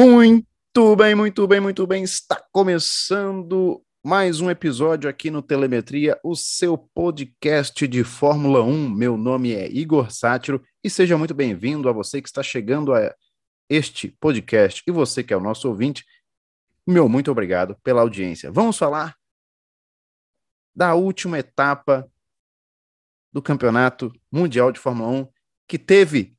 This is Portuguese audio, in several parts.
Muito bem, muito bem, muito bem. Está começando mais um episódio aqui no Telemetria, o seu podcast de Fórmula 1. Meu nome é Igor Sátiro e seja muito bem-vindo a você que está chegando a este podcast e você que é o nosso ouvinte. Meu muito obrigado pela audiência. Vamos falar da última etapa do Campeonato Mundial de Fórmula 1 que teve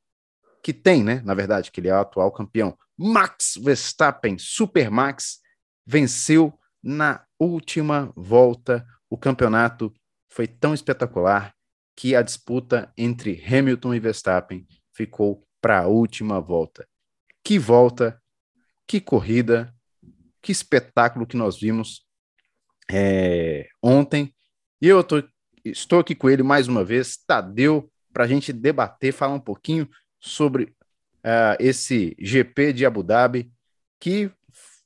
que tem, né? Na verdade, que ele é o atual campeão. Max Verstappen, Super Max, venceu na última volta. O campeonato foi tão espetacular que a disputa entre Hamilton e Verstappen ficou para a última volta. Que volta, que corrida, que espetáculo que nós vimos é, ontem. E eu tô, estou aqui com ele mais uma vez, Tadeu, para a gente debater, falar um pouquinho sobre uh, esse GP de Abu Dhabi, que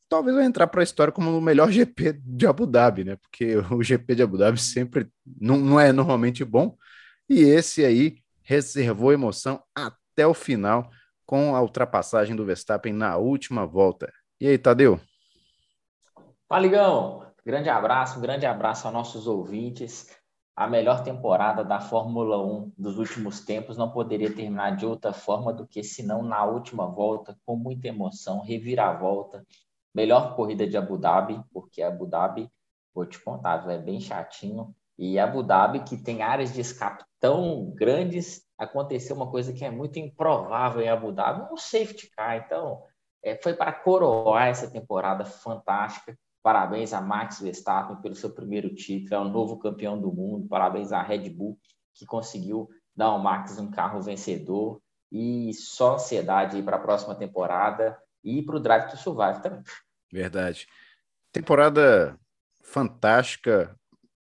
talvez vai entrar para a história como o melhor GP de Abu Dhabi, né? Porque o GP de Abu Dhabi sempre não, não é normalmente bom, e esse aí reservou emoção até o final com a ultrapassagem do Verstappen na última volta. E aí, Tadeu? Fala, Ligão! Grande abraço, um grande abraço aos nossos ouvintes a melhor temporada da Fórmula 1 dos últimos tempos não poderia terminar de outra forma do que senão na última volta, com muita emoção, reviravolta, melhor corrida de Abu Dhabi, porque Abu Dhabi, vou te contar, é bem chatinho, e Abu Dhabi, que tem áreas de escape tão grandes, aconteceu uma coisa que é muito improvável em Abu Dhabi, um safety car, então é, foi para coroar essa temporada fantástica, Parabéns a Max Verstappen pelo seu primeiro título, é o novo campeão do mundo. Parabéns à Red Bull, que conseguiu dar ao Max um carro vencedor. E só ansiedade para a próxima temporada e para o Drive to Survive também. Verdade. Temporada fantástica,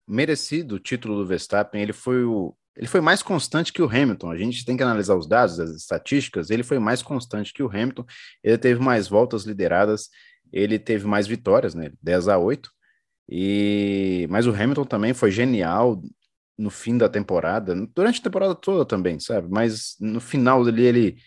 merecido o título do Verstappen. Ele foi o ele foi mais constante que o Hamilton. A gente tem que analisar os dados, as estatísticas. Ele foi mais constante que o Hamilton. Ele teve mais voltas lideradas ele teve mais vitórias, né? 10 a 8. E mas o Hamilton também foi genial no fim da temporada, durante a temporada toda também, sabe? Mas no final dele ele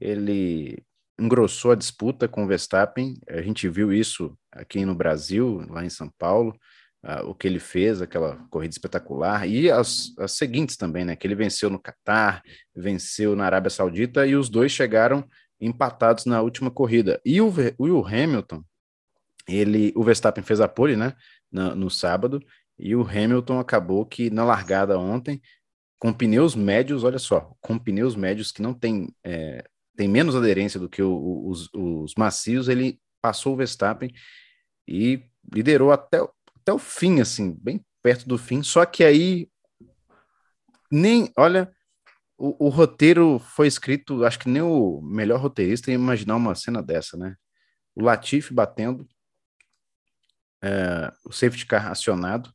ele engrossou a disputa com o Verstappen. A gente viu isso aqui no Brasil, lá em São Paulo, uh, o que ele fez, aquela corrida espetacular, e as, as seguintes também, né? Que ele venceu no Catar, venceu na Arábia Saudita, e os dois chegaram empatados na última corrida. E o, o Hamilton, ele, o Verstappen fez a pole, né, no, no sábado, e o Hamilton acabou que na largada ontem, com pneus médios, olha só, com pneus médios que não tem, é, tem menos aderência do que o, os, os macios, ele passou o Verstappen e liderou até, até o fim, assim, bem perto do fim, só que aí nem, olha, o, o, roteiro foi escrito, acho que nem o melhor roteirista ia imaginar uma cena dessa, né? O Latifi batendo, é, o safety car acionado,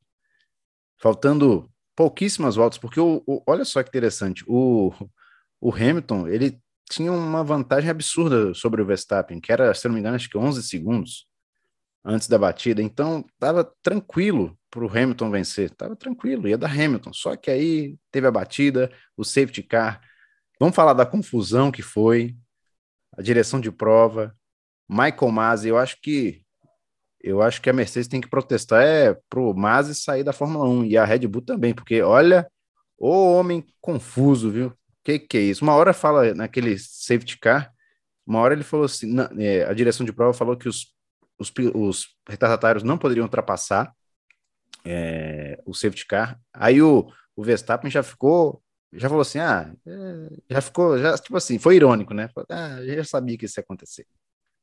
faltando pouquíssimas voltas, porque o, o, olha só que interessante, o, o Hamilton, ele tinha uma vantagem absurda sobre o Verstappen, que era, se não me engano, acho que 11 segundos antes da batida, então estava tranquilo para o Hamilton vencer. Tava tranquilo, ia dar Hamilton. Só que aí teve a batida, o safety car. Vamos falar da confusão que foi, a direção de prova, Michael Masi. Eu acho que eu acho que a Mercedes tem que protestar é pro Masi sair da Fórmula 1 e a Red Bull também, porque olha o homem confuso, viu? Que que é isso? Uma hora fala naquele safety car, uma hora ele falou assim, na, é, a direção de prova falou que os, os, os retardatários não poderiam ultrapassar é, o safety car. Aí o, o Verstappen já ficou, já falou assim, ah, é, já ficou, já, tipo assim, foi irônico, né? Ah, já sabia que isso ia acontecer,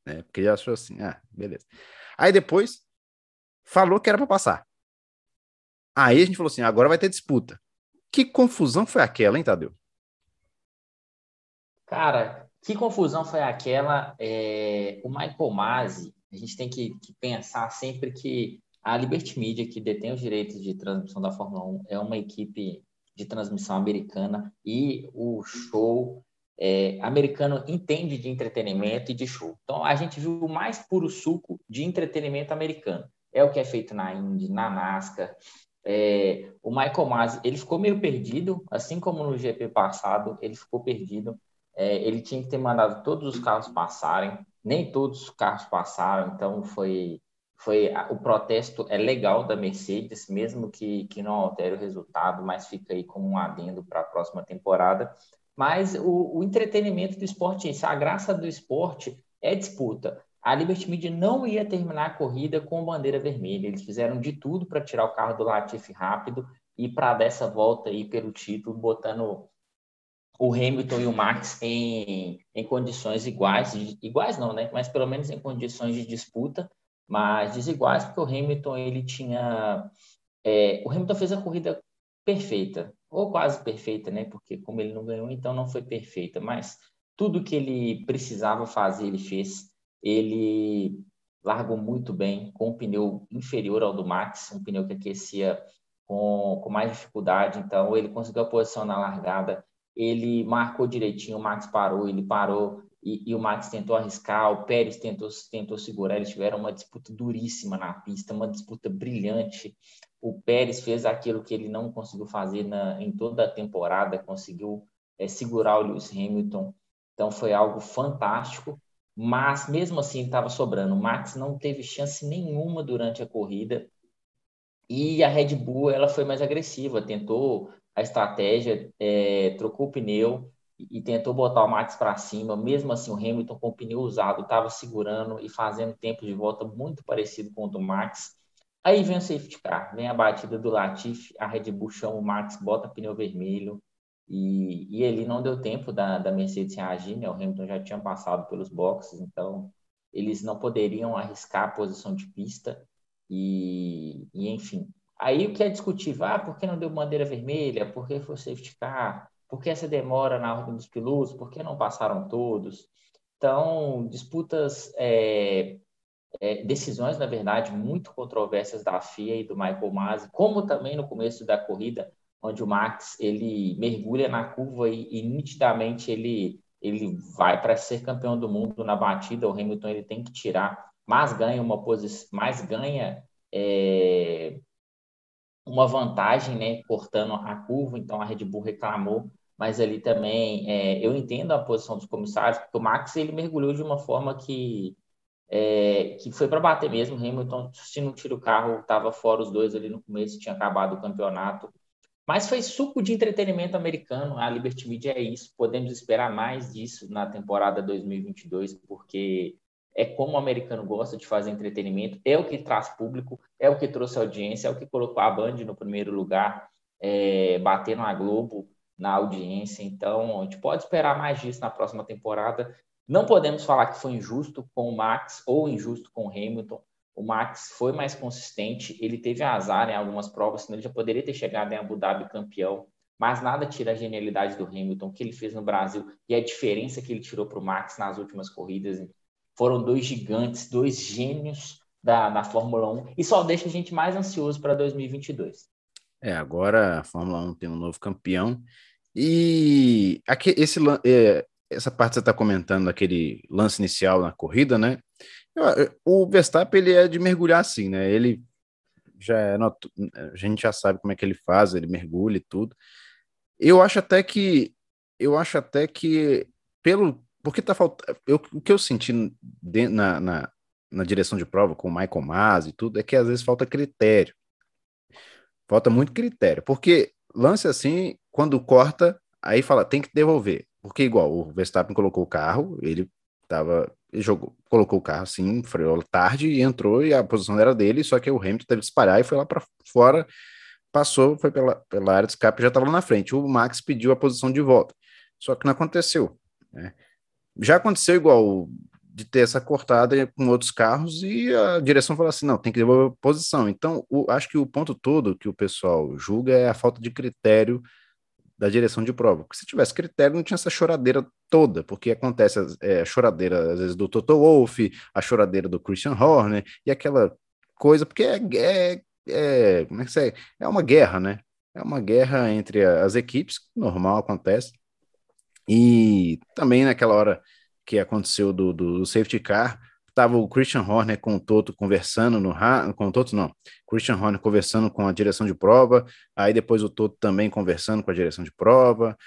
né? Porque já achou assim, ah, beleza. Aí depois falou que era para passar. Aí a gente falou assim, agora vai ter disputa. Que confusão foi aquela, hein, Tadeu? Cara, que confusão foi aquela? É, o Michael Masi, a gente tem que, que pensar sempre que a Liberty Media, que detém os direitos de transmissão da Fórmula 1, é uma equipe de transmissão americana e o show é, americano entende de entretenimento e de show. Então, a gente viu o mais puro suco de entretenimento americano. É o que é feito na Indy, na NASCAR. É, o Michael Masi, ele ficou meio perdido, assim como no GP passado, ele ficou perdido. É, ele tinha que ter mandado todos os carros passarem. nem todos os carros passaram, então foi foi o protesto é legal da Mercedes, mesmo que, que não altere o resultado, mas fica aí como um adendo para a próxima temporada. Mas o, o entretenimento do esporte é isso, a graça do esporte é disputa. A Liberty Media não ia terminar a corrida com bandeira vermelha. Eles fizeram de tudo para tirar o carro do Latifi rápido e para dessa volta aí pelo título, botando o Hamilton e o Max em, em condições iguais, iguais não, né? Mas pelo menos em condições de disputa, mas desiguais, porque o Hamilton ele tinha, é, o Hamilton fez a corrida perfeita ou quase perfeita, né? Porque como ele não ganhou, então não foi perfeita, mas tudo que ele precisava fazer ele fez. Ele largou muito bem com um pneu inferior ao do Max, um pneu que aquecia com, com mais dificuldade, então ele conseguiu a posição na largada ele marcou direitinho, o Max parou, ele parou e, e, o Max tentou arriscar, o Pérez tentou, tentou segurar, eles tiveram uma disputa duríssima na pista, uma disputa brilhante. O Pérez fez aquilo que ele não conseguiu fazer na, em toda a temporada, conseguiu é, segurar o Lewis Hamilton. Então foi algo fantástico, mas mesmo assim estava sobrando. O Max não teve chance nenhuma durante a corrida e a Red Bull ela foi mais agressiva, tentou a estratégia, é, trocou o pneu e, e tentou botar o Max para cima. Mesmo assim, o Hamilton com o pneu usado estava segurando e fazendo tempo de volta muito parecido com o do Max. Aí vem o safety car, vem a batida do Latifi, a Red Bull chama o Max, bota pneu vermelho. E, e ele não deu tempo da, da Mercedes reagir, né? O Hamilton já tinha passado pelos boxes, então eles não poderiam arriscar a posição de pista. E, e enfim, Aí o que é discutível, ah, por que não deu bandeira vermelha? Por que foi safety car? Por que essa demora na ordem dos pilotos? Por que não passaram todos? Então, disputas, é, é, decisões, na verdade, muito controversas da FIA e do Michael Masi, como também no começo da corrida, onde o Max ele mergulha na curva e, e nitidamente ele, ele vai para ser campeão do mundo na batida. O Hamilton ele tem que tirar, mas ganha uma posição, mais ganha é, uma vantagem, né, cortando a curva, então a Red Bull reclamou, mas ali também é, eu entendo a posição dos comissários, porque o Max ele mergulhou de uma forma que é, que foi para bater mesmo, Hamilton, se não tira o carro, estava fora os dois ali no começo, tinha acabado o campeonato, mas foi suco de entretenimento americano, a Liberty Media é isso, podemos esperar mais disso na temporada 2022, porque é como o americano gosta de fazer entretenimento, é o que traz público, é o que trouxe audiência, é o que colocou a Band no primeiro lugar, é, batendo a Globo na audiência. Então, a gente pode esperar mais disso na próxima temporada. Não podemos falar que foi injusto com o Max ou injusto com o Hamilton. O Max foi mais consistente, ele teve azar em algumas provas, senão ele já poderia ter chegado em Abu Dhabi campeão. Mas nada tira a genialidade do Hamilton, o que ele fez no Brasil e a diferença que ele tirou para o Max nas últimas corridas foram dois gigantes, dois gênios da, da Fórmula 1 e só deixa a gente mais ansioso para 2022. É, agora a Fórmula 1 tem um novo campeão e aqui, esse, é, essa parte que você está comentando, aquele lance inicial na corrida, né? O Verstappen ele é de mergulhar assim, né? Ele já é, a gente já sabe como é que ele faz, ele mergulha e tudo. Eu acho até que eu acho até que pelo porque tá faltando. O que eu senti de, na, na, na, direção de prova com o Michael Mas e tudo é que às vezes falta critério. Falta muito critério. Porque lance assim, quando corta, aí fala, tem que devolver. Porque igual o Verstappen colocou o carro, ele tava. Ele jogou, colocou o carro assim, freou tarde e entrou, e a posição era dele, só que o Hamilton teve que disparar e foi lá para fora, passou, foi pela, pela área de escape já estava lá na frente. O Max pediu a posição de volta. Só que não aconteceu. Né? Já aconteceu igual de ter essa cortada com outros carros e a direção falou assim: não, tem que devolver posição. Então, o, acho que o ponto todo que o pessoal julga é a falta de critério da direção de prova. Porque se tivesse critério, não tinha essa choradeira toda, porque acontece é, a choradeira, às vezes, do Toto Wolff, a choradeira do Christian Horner, e aquela coisa, porque é, é, é, como é, que é? é uma guerra, né? É uma guerra entre as equipes, normal acontece, e também naquela hora que aconteceu do, do safety car, estava o Christian Horner com o Toto conversando no com o Toto não, Christian Horner conversando com a direção de prova, aí depois o Toto também conversando com a direção de prova.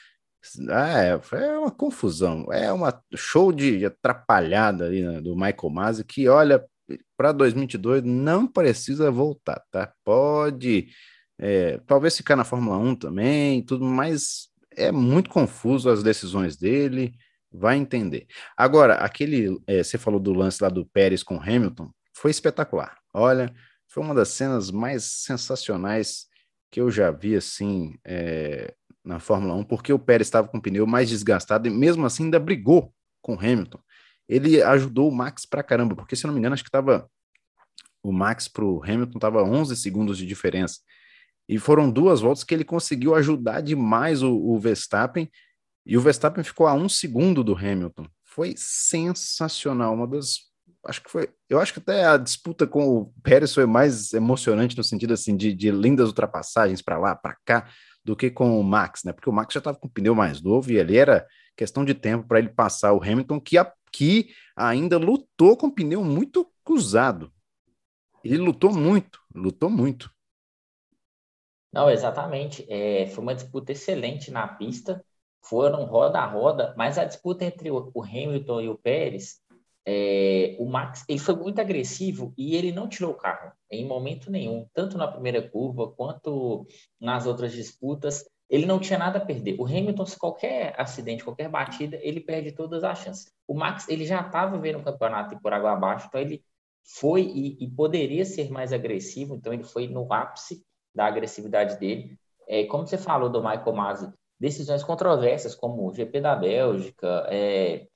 Ah, é, é uma confusão, é uma show de atrapalhada ali né, do Michael Masi que, olha, para 2022 não precisa voltar, tá? Pode, é, talvez ficar na Fórmula 1 também, tudo, mas é muito confuso as decisões dele, vai entender. Agora, aquele, é, você falou do lance lá do Pérez com Hamilton, foi espetacular. Olha, foi uma das cenas mais sensacionais que eu já vi assim é, na Fórmula 1, porque o Pérez estava com o pneu mais desgastado e mesmo assim ainda brigou com Hamilton. Ele ajudou o Max pra caramba, porque se eu não me engano, acho que estava o Max para o Hamilton estava 11 segundos de diferença. E foram duas voltas que ele conseguiu ajudar demais o, o Verstappen, e o Verstappen ficou a um segundo do Hamilton. Foi sensacional, uma das acho que foi. Eu acho que até a disputa com o Pérez foi mais emocionante no sentido assim de, de lindas ultrapassagens para lá, para cá, do que com o Max, né? Porque o Max já estava com o pneu mais novo e ali era questão de tempo para ele passar o Hamilton, que, a, que ainda lutou com o pneu muito cruzado. Ele lutou muito, lutou muito. Não, exatamente. É, foi uma disputa excelente na pista. Foram roda a roda, mas a disputa entre o, Hamilton e o Pérez é, o Max ele foi muito agressivo e ele não tirou o carro em momento nenhum, tanto na primeira curva quanto nas outras disputas. Ele não tinha nada a perder. O Hamilton, se qualquer acidente, qualquer batida, ele perde todas as chances. O Max ele já estava vendo o campeonato por água abaixo, então ele foi e, e, poderia ser mais agressivo. Então ele foi no ápice da agressividade dele. É, como você falou do Michael Masi, decisões controversas como o GP da Bélgica, é,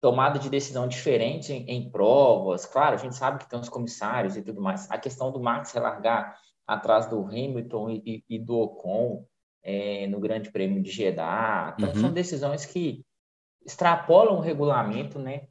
tomada de decisão diferente em, em, provas. Claro, a gente sabe que tem os comissários e tudo mais. A questão do Max relargar atrás do Hamilton e, e, e do Ocon é, no Grande Prêmio de Jeddah. Então, uhum. são decisões que extrapolam o regulamento, né?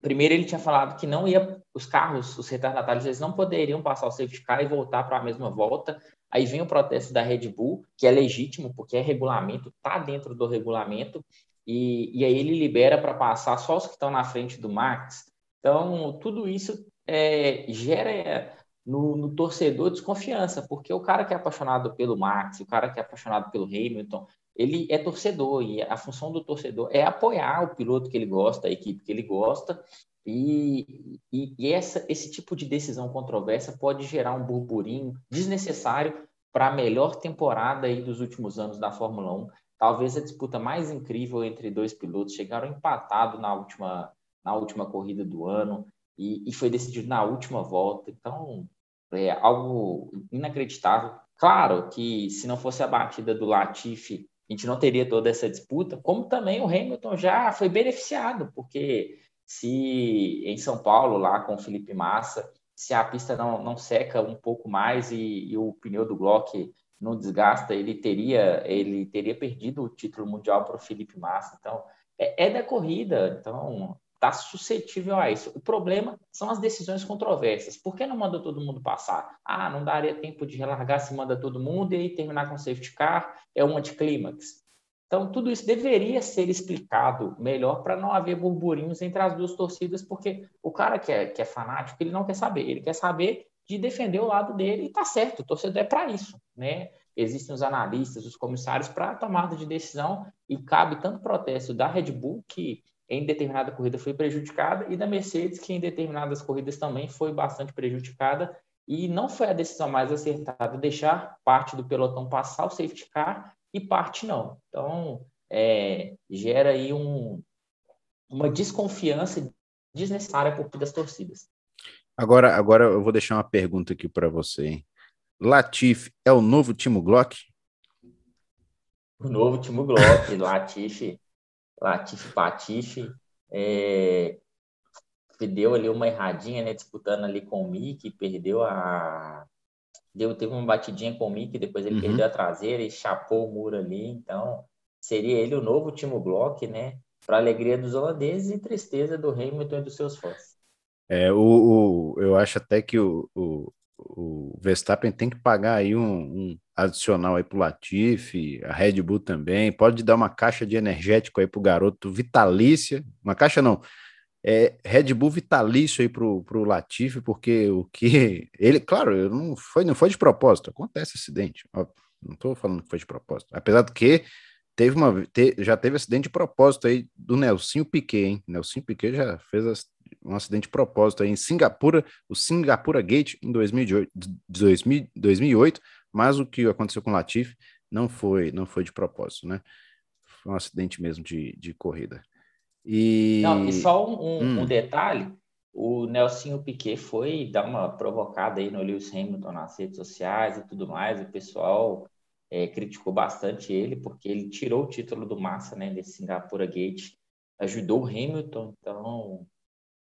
Primeiro, ele tinha falado que não ia, os carros, os retardatários, eles não poderiam passar o safety car e voltar para a mesma volta. Aí vem o protesto da Red Bull, que é legítimo, porque é regulamento, está dentro do regulamento e, e aí ele libera para passar só os que estão na frente do Max. Então, tudo isso é, gera no, no, torcedor desconfiança, porque o cara que é apaixonado pelo Max, o cara que é apaixonado pelo Hamilton, ele é torcedor e a função do torcedor é apoiar o piloto que ele gosta, a equipe que ele gosta, e, e, e essa, esse tipo de decisão controversa pode gerar um burburinho desnecessário para a melhor temporada aí dos últimos anos da Fórmula 1 talvez a disputa mais incrível entre dois pilotos. Chegaram empatados na última, na última corrida do ano e, e foi decidido na última volta. Então, é algo inacreditável. Claro que se não fosse a batida do Latifi, a gente não teria toda essa disputa, como também o Hamilton já foi beneficiado, porque se em São Paulo, lá com o Felipe Massa, se a pista não, não seca um pouco mais e, e o pneu do Glock não desgasta, ele teria ele teria perdido o título mundial para o Felipe Massa. Então, é, é da corrida, então está suscetível a isso. O problema são as decisões controversas. Por que não manda todo mundo passar? Ah, não daria tempo de relargar se manda todo mundo e terminar com safety car, é um anticlímax. Então, tudo isso deveria ser explicado melhor para não haver burburinhos entre as duas torcidas, porque o cara que é, que é fanático, ele não quer saber, ele quer saber de defender o lado dele, e tá certo, o torcedor é para isso, né? Existem os analistas, os comissários para tomada de decisão e cabe tanto protesto da Red Bull, que em determinada corrida foi prejudicada, e da Mercedes, que em determinadas corridas também foi bastante prejudicada, e não foi a decisão mais acertada deixar parte do pelotão passar o safety car e parte não. Então, é, gera aí um, uma desconfiança desnecessária por das torcidas. Agora, agora eu vou deixar uma pergunta aqui para você. Hein? Latif é o novo Timo Glock? O novo Timo Glock, Latif, Latif Patife, é, deu ali uma erradinha, né, disputando ali com o Mick, perdeu a deu teve uma batidinha com o Mick, depois ele uhum. perdeu a traseira e chapou o muro ali, então seria ele o novo Timo Glock, né, para alegria dos holandeses e tristeza do Hamilton e dos seus fãs. É, o, o, eu acho até que o, o, o Verstappen tem que pagar aí um, um adicional aí pro Latifi, a Red Bull também, pode dar uma caixa de energético aí pro garoto vitalícia, uma caixa não, é Red Bull vitalício aí pro, pro Latifi, porque o que ele, claro, não foi, não foi de propósito, acontece acidente, ó, não tô falando que foi de propósito, apesar do que teve uma, te, já teve acidente de propósito aí do Nelsinho Piquet, hein? Nelsinho Piquet já fez as, um acidente de propósito aí em Singapura, o Singapura Gate em 2008, 2008, mas o que aconteceu com o Latifi não foi, não foi de propósito, né? Foi um acidente mesmo de, de corrida. E... Não, e só um, um, hum. um detalhe, o Nelsinho Piquet foi dar uma provocada aí no Lewis Hamilton nas redes sociais e tudo mais, o pessoal é, criticou bastante ele, porque ele tirou o título do Massa, né, desse Singapura Gate, ajudou o Hamilton, então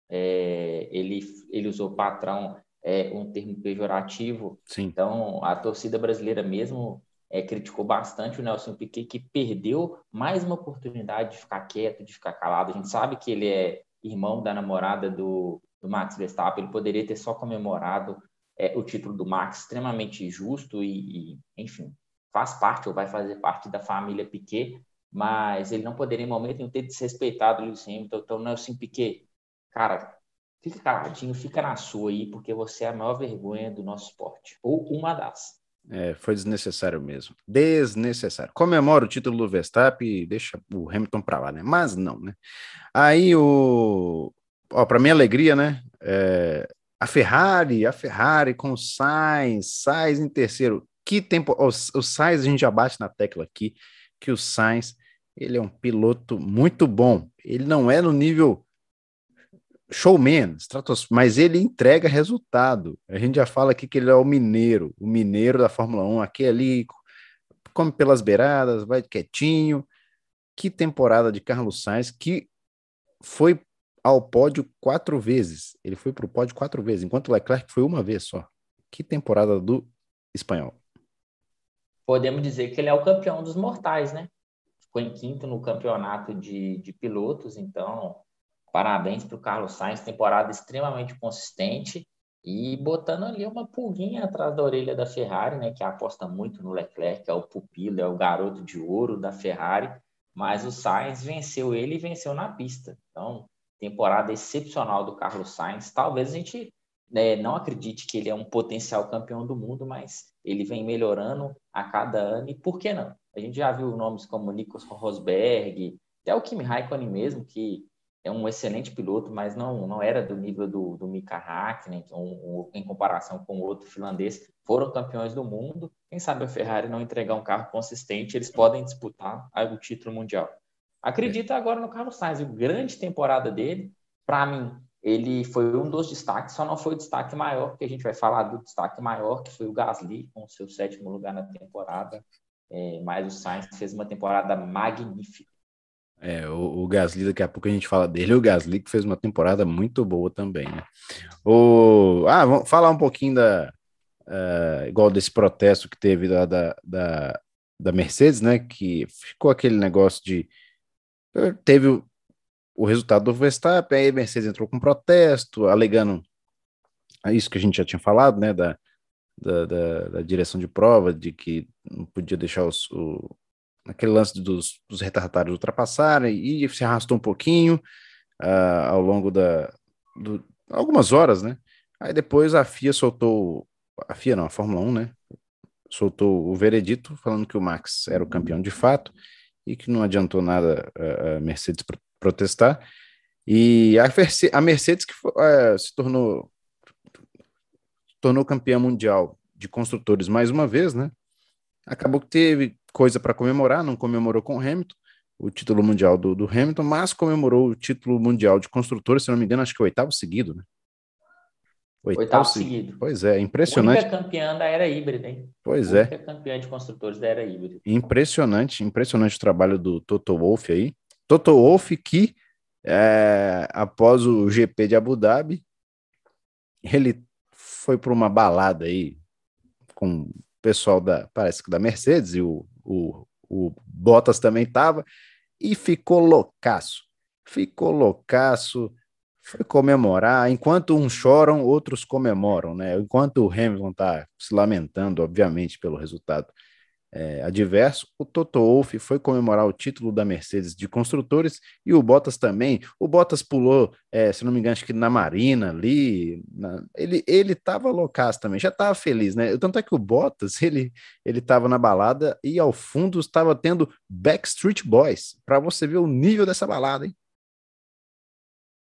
é, ele, ele usou patrão, é, um termo pejorativo, Sim. então a torcida brasileira mesmo é, criticou bastante o Nelson Piquet, que perdeu mais uma oportunidade de ficar quieto, de ficar calado. A gente sabe que ele é irmão da namorada do, do Max Verstappen, ele poderia ter só comemorado é, o título do Max, extremamente justo e, e, enfim, faz parte ou vai fazer parte da família Piquet, mas ele não poderia em momento nenhum ter desrespeitado o Lewis Hamilton. Então, Nelson Piquet, cara, fica caladinho, fica na sua aí, porque você é a maior vergonha do nosso esporte, ou uma das. É, foi desnecessário mesmo. Desnecessário. Comemora o título do Verstappen e deixa o Hamilton para lá, né? Mas não, né? Aí o. Ó, para minha alegria, né? É... A Ferrari, a Ferrari com o Sainz, Sainz em terceiro. Que tempo. O, o Sainz, a gente já bate na tecla aqui, que o Sainz, ele é um piloto muito bom. Ele não é no nível showman, mas ele entrega resultado. A gente já fala aqui que ele é o mineiro, o mineiro da Fórmula 1, aqui ali, come pelas beiradas, vai quietinho. Que temporada de Carlos Sainz, que foi ao pódio quatro vezes. Ele foi para o pódio quatro vezes, enquanto Leclerc foi uma vez só. Que temporada do espanhol. Podemos dizer que ele é o campeão dos mortais, né? Ficou em quinto no campeonato de, de pilotos, então Parabéns para o Carlos Sainz, temporada extremamente consistente e botando ali uma pulguinha atrás da orelha da Ferrari, né, que aposta muito no Leclerc, é o pupilo, é o garoto de ouro da Ferrari, mas o Sainz venceu ele e venceu na pista. Então, temporada excepcional do Carlos Sainz. Talvez a gente né, não acredite que ele é um potencial campeão do mundo, mas ele vem melhorando a cada ano e por que não? A gente já viu nomes como Nico Rosberg, até o Kimi Raikkonen mesmo, que é um excelente piloto, mas não, não era do nível do, do Mika Hakkinen, um, um, em comparação com o outro finlandês. Foram campeões do mundo. Quem sabe a Ferrari não entregar um carro consistente, eles podem disputar o título mundial. Acredita agora no Carlos Sainz, grande temporada dele. Para mim, ele foi um dos destaques, só não foi o destaque maior, porque a gente vai falar do destaque maior, que foi o Gasly, com seu sétimo lugar na temporada. É, mas o Sainz fez uma temporada magnífica. É, o, o, Gasly, daqui a pouco a gente fala dele, o Gasly que fez uma temporada muito boa também, né? O, ah, vamos falar um pouquinho da, uh, igual desse protesto que teve da, da, da, da, Mercedes, né? Que ficou aquele negócio de, teve o, o resultado do Verstappen, aí a Mercedes entrou com protesto, alegando isso que a gente já tinha falado, né? Da, da, da, da direção de prova, de que não podia deixar os, o, aquele lance dos, dos retardatários ultrapassarem e se arrastou um pouquinho uh, ao longo da do, algumas horas, né? Aí depois a FIA soltou a FIA não, a Fórmula 1, né? Soltou o veredito falando que o Max era o campeão de fato e que não adiantou nada a Mercedes protestar. E a, Mercedes que uh, se tornou tornou campeã mundial de construtores mais uma vez, né? Acabou que teve coisa para comemorar, não comemorou com o Hamilton, o título mundial do, do, Hamilton, mas comemorou o título mundial de construtores, se não me engano, acho que é o oitavo seguido, né? Oitavo, oitavo seguido. Pois é, impressionante. Única campeã da era híbrida, hein? Pois é. Única campeã de construtores da era híbrida. Impressionante, impressionante o trabalho do Toto Wolff aí. Toto Wolff que, é, após o GP de Abu Dhabi, ele foi para uma balada aí com o pessoal da, parece que da Mercedes e o o, o Bottas também estava, e ficou loucaço. Ficou loucaço, foi comemorar. Enquanto uns choram, outros comemoram, né? Enquanto o Hamilton está se lamentando, obviamente, pelo resultado é, adverso, o Toto Wolff foi comemorar o título da Mercedes de construtores e o Bottas também. O Bottas pulou, é, se não me engano, acho que na Marina ali. Na... ele ele estava loucaço também, já estava feliz, né? Tanto é que o Bottas ele ele estava na balada e ao fundo estava tendo Backstreet Boys, para você ver o nível dessa balada, hein?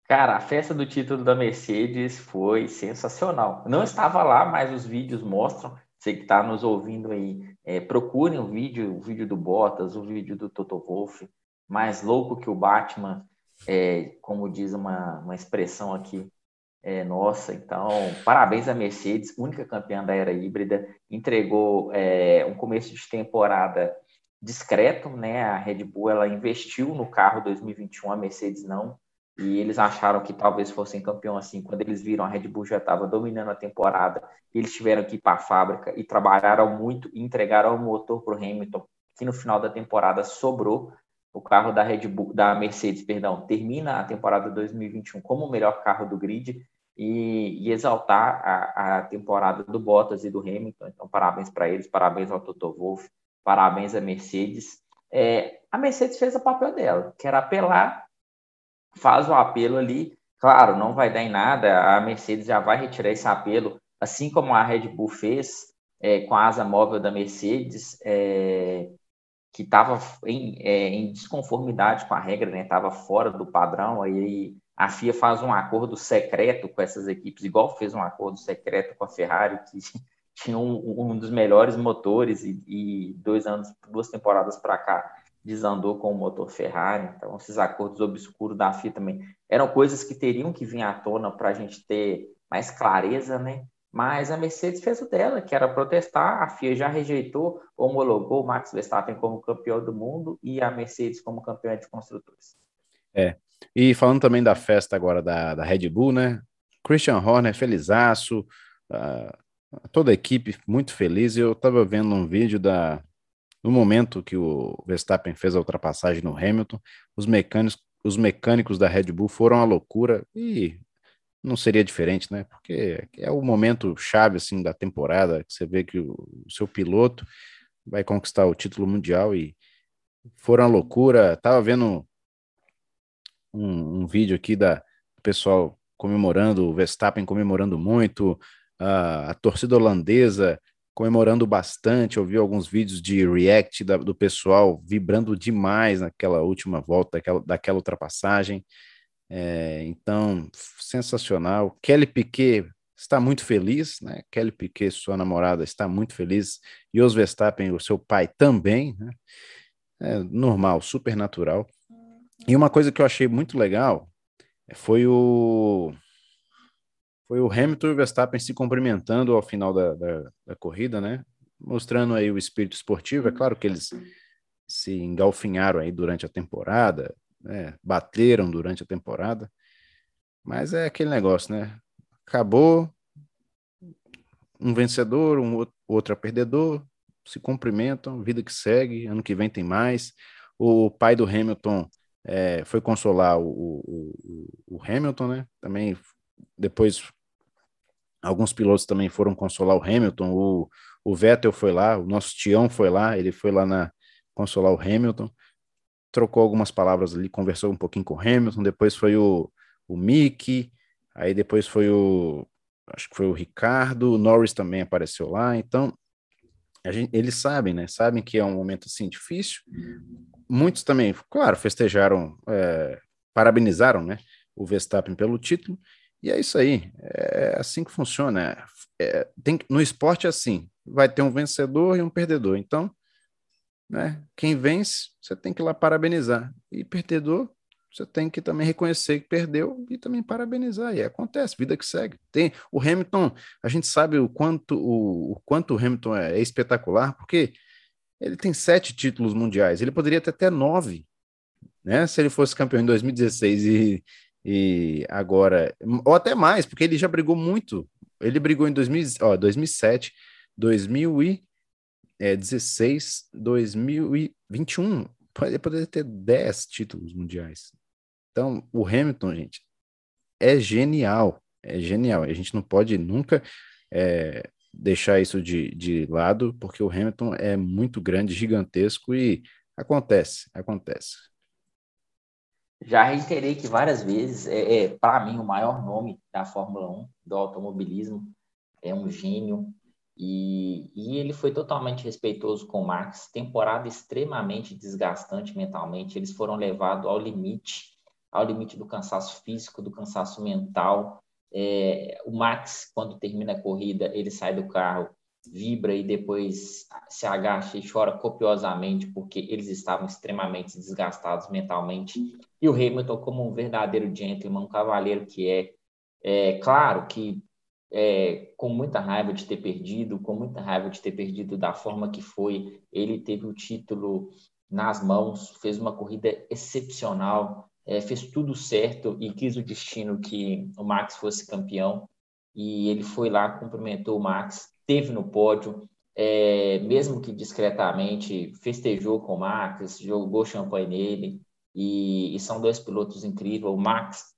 Cara, a festa do título da Mercedes foi sensacional. Não estava lá, mas os vídeos mostram você que está nos ouvindo aí, é, procurem o vídeo, o vídeo do Bottas, o vídeo do Toto Wolff, mais louco que o Batman, é, como diz uma, uma expressão aqui é, nossa. Então, parabéns à Mercedes, única campeã da era híbrida, entregou é, um começo de temporada discreto, né? A Red Bull ela investiu no carro 2021, a Mercedes não e eles acharam que talvez fossem campeão assim. Quando eles viram a Red Bull já estava dominando a temporada, eles tiveram que ir para a fábrica e trabalharam muito e entregaram o motor para o Hamilton, que no final da temporada sobrou. O carro da Red Bull, da Mercedes, perdão, termina a temporada 2021 como o melhor carro do grid e, e exaltar a, a, temporada do Bottas e do Hamilton. Então, parabéns para eles, parabéns ao Toto Wolff, parabéns à Mercedes. É, a Mercedes fez o papel dela, que era apelar faz o apelo ali. Claro, não vai dar em nada, a Mercedes já vai retirar esse apelo, assim como a Red Bull fez é, com a asa móvel da Mercedes, é, que estava em, é, em, desconformidade com a regra, estava né? fora do padrão, aí a FIA faz um acordo secreto com essas equipes, igual fez um acordo secreto com a Ferrari, que tinha um, um dos melhores motores e, e dois anos, duas temporadas para cá, desandou com o motor Ferrari, então esses acordos obscuros da FIA também eram coisas que teriam que vir à tona para a gente ter mais clareza, né? Mas a Mercedes fez o dela, que era protestar, a FIA já rejeitou, homologou o Max Verstappen como campeão do mundo e a Mercedes como campeã de construtores. É, e falando também da festa agora da, da Red Bull, né? Christian Horner, felizaço, uh, toda a equipe muito feliz. Eu estava vendo um vídeo da, no momento que o Verstappen fez a ultrapassagem no Hamilton, os mecânicos, os mecânicos da Red Bull foram à loucura e não seria diferente, né? Porque é o momento chave assim da temporada que você vê que o, seu piloto vai conquistar o título mundial e foram à loucura. Tava vendo um, um vídeo aqui da do pessoal comemorando, o Verstappen comemorando muito, a, a torcida holandesa comemorando bastante. Eu vi alguns vídeos de react da, do pessoal vibrando demais naquela última volta, daquela, daquela ultrapassagem. É, então, sensacional. Kelly Piquet está muito feliz, né? Kelly Piquet, sua namorada, está muito feliz. E os Verstappen, o seu pai, também. Né? É normal, super natural. E uma coisa que eu achei muito legal foi o foi o Hamilton e o Verstappen se cumprimentando ao final da, da, da corrida, né? Mostrando aí o espírito esportivo. É claro que eles se engalfinharam aí durante a temporada, né? bateram durante a temporada, mas é aquele negócio, né? Acabou, um vencedor, um outro perdedor, se cumprimentam, vida que segue, ano que vem tem mais. O pai do Hamilton é, foi consolar o, o, o, Hamilton, né? Também depois Alguns pilotos também foram consolar o Hamilton, o, o Vettel foi lá, o nosso Tião foi lá, ele foi lá na consolar o Hamilton, trocou algumas palavras ali, conversou um pouquinho com o Hamilton, depois foi o, o Mick, aí depois foi o, acho que foi o Ricardo, o Norris também apareceu lá, então gente, eles sabem, né, sabem que é um momento assim difícil, muitos também, claro, festejaram, é, parabenizaram, né, o Verstappen pelo título, e é isso aí, é assim que funciona. É, tem, no esporte é assim, vai ter um vencedor e um perdedor. Então, né, quem vence, você tem que ir lá parabenizar. E perdedor, você tem que também reconhecer que perdeu e também parabenizar. E acontece, vida que segue. Tem o Hamilton, a gente sabe o quanto o, o quanto o Hamilton é, é espetacular, porque ele tem sete títulos mundiais. Ele poderia ter até nove, né? Se ele fosse campeão em 2016 e, e agora, ou até mais, porque ele já brigou muito. Ele brigou em 2000, ó, 2007, 2016, 2021. Ele poderia ter 10 títulos mundiais. Então, o Hamilton, gente, é genial. É genial. A gente não pode nunca é, deixar isso de, de lado, porque o Hamilton é muito grande, gigantesco e acontece, acontece. Já reiterei que várias vezes, é, é para mim, o maior nome da Fórmula 1, do automobilismo, é um gênio, e, e, ele foi totalmente respeitoso com o Max. Temporada extremamente desgastante mentalmente. Eles foram levados ao limite, ao limite do cansaço físico, do cansaço mental. É, o Max, quando termina a corrida, ele sai do carro, vibra e depois se agacha e chora copiosamente porque eles estavam extremamente desgastados mentalmente. E o Hamilton, como um verdadeiro gentleman, um cavaleiro que é, é claro que é, com muita raiva de ter perdido, com muita raiva de ter perdido da forma que foi. Ele teve o título nas mãos, fez uma corrida excepcional, é, fez tudo certo e quis o destino que o Max fosse campeão. E ele foi lá, cumprimentou o Max, teve no pódio, é, mesmo que discretamente, festejou com o Max, jogou champanhe nele. E, e são dois pilotos incríveis. O Max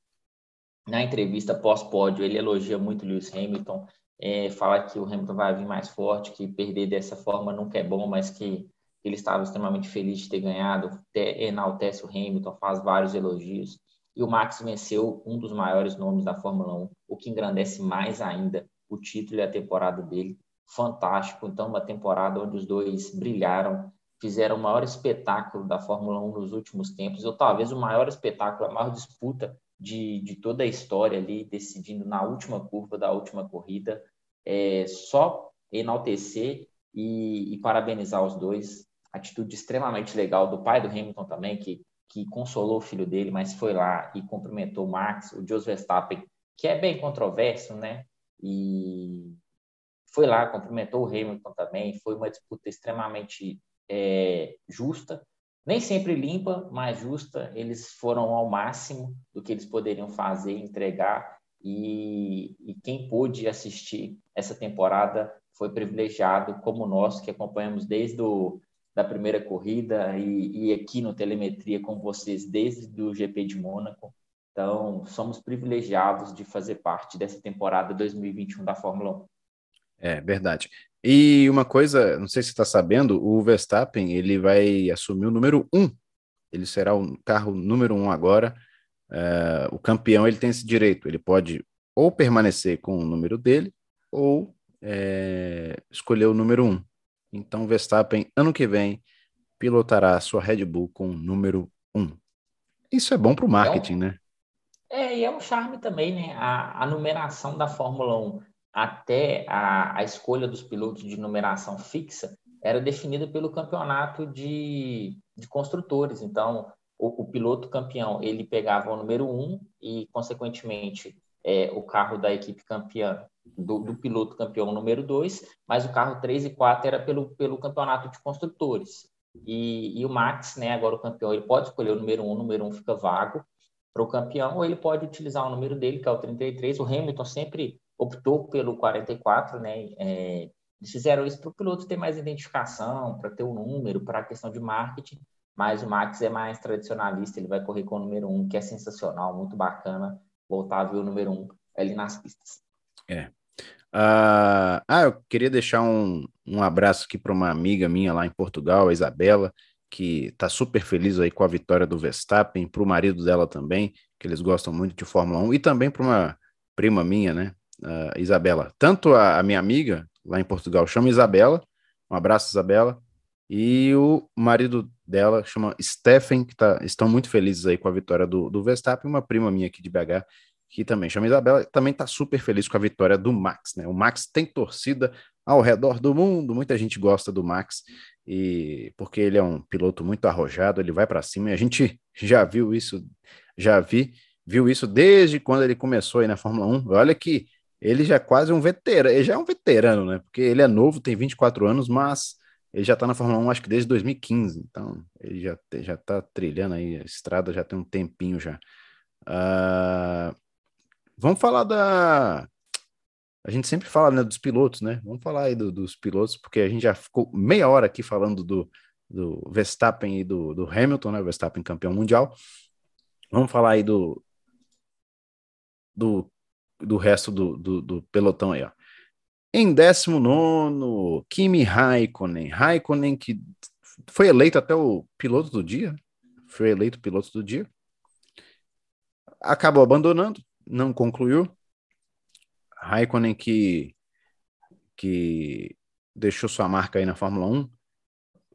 na entrevista pós-pódio, ele elogia muito Lewis Hamilton, é, fala que o Hamilton vai vir mais forte, que perder dessa forma nunca é bom, mas que ele estava extremamente feliz de ter ganhado, enaltece o Hamilton, faz vários elogios. E o Max venceu um dos maiores nomes da Fórmula 1, o que engrandece mais ainda o título e a temporada dele. Fantástico. Então, uma temporada onde os dois brilharam, fizeram o maior espetáculo da Fórmula 1 nos últimos tempos, ou talvez o maior espetáculo, a maior disputa de, de toda a história ali, decidindo na última curva da última corrida. É, só enaltecer e, e, parabenizar os dois. Atitude extremamente legal do pai do Hamilton também, que, que consolou o filho dele, mas foi lá e cumprimentou o Max, o Jos Verstappen, que é bem controverso, né? E foi lá, cumprimentou o Hamilton também. Foi uma disputa extremamente é, justa nem sempre limpa, mas justa. Eles foram ao máximo do que eles poderiam fazer, entregar. E, e quem pôde assistir essa temporada foi privilegiado, como nós, que acompanhamos desde o, da primeira corrida e, e aqui no Telemetria com vocês desde o GP de Mônaco. Então, somos privilegiados de fazer parte dessa temporada 2021 da Fórmula 1. É verdade. E uma coisa, não sei se está sabendo, o Verstappen ele vai assumir o número um. Ele será o carro número um agora. Uh, o campeão ele tem esse direito. Ele pode ou permanecer com o número dele ou é, escolher o número um. Então, o Verstappen ano que vem pilotará a sua Red Bull com o número um. Isso é bom para o marketing, é um, né? É, e é um charme também, né? A, a numeração da Fórmula 1 até a, a escolha dos pilotos de numeração fixa era definida pelo campeonato de, de construtores. Então, o, o, piloto campeão ele pegava o número um e, consequentemente, é, o carro da equipe campeã do, do, piloto campeão número dois, mas o carro 3 e 4 era pelo, pelo campeonato de construtores. E, e o Max, né, agora o campeão, ele pode escolher o número um, o número um fica vago para o campeão, ou ele pode utilizar o número dele, que é o 33. O Hamilton sempre optou pelo 44, né? É, eles fizeram isso para o piloto ter mais identificação, para ter o um número, para a questão de marketing, mas o Max é mais tradicionalista, ele vai correr com o número 1, um, que é sensacional, muito bacana voltar a ver o número 1 um ali nas pistas. É. Uh, ah, eu queria deixar um, um abraço aqui para uma amiga minha lá em Portugal, a Isabela, que está super feliz aí com a vitória do Verstappen, para o marido dela também, que eles gostam muito de Fórmula 1, e também para uma prima minha, né, uh, Isabela. Tanto a, a, minha amiga lá em Portugal chama Isabela, um abraço, Isabela, e o marido dela chama Stephen, que tá, estão muito felizes aí com a vitória do, do Verstappen, uma prima minha aqui de BH, que também chama Isabela, também está super feliz com a vitória do Max, né? O Max tem torcida ao redor do mundo, muita gente gosta do Max, e porque ele é um piloto muito arrojado, ele vai para cima, e a gente já viu isso, já vi, viu isso desde quando ele começou aí na Fórmula 1. Olha que ele já é quase um veterano, ele já é um veterano, né? Porque ele é novo, tem 24 anos, mas ele já tá na Fórmula 1 acho que desde 2015, então ele já, já tá trilhando aí a estrada já tem um tempinho já. Uh, vamos falar da. A gente sempre fala né, dos pilotos, né? Vamos falar aí do, dos pilotos, porque a gente já ficou meia hora aqui falando do, do Verstappen e do, do Hamilton, né? Verstappen campeão mundial. Vamos falar aí do, do do resto do, do, do pelotão aí, ó. Em 19, Kimi Raikkonen. Raikkonen que foi eleito até o piloto do dia. Foi eleito piloto do dia. Acabou abandonando, não concluiu. Raikkonen que, que deixou sua marca aí na Fórmula 1.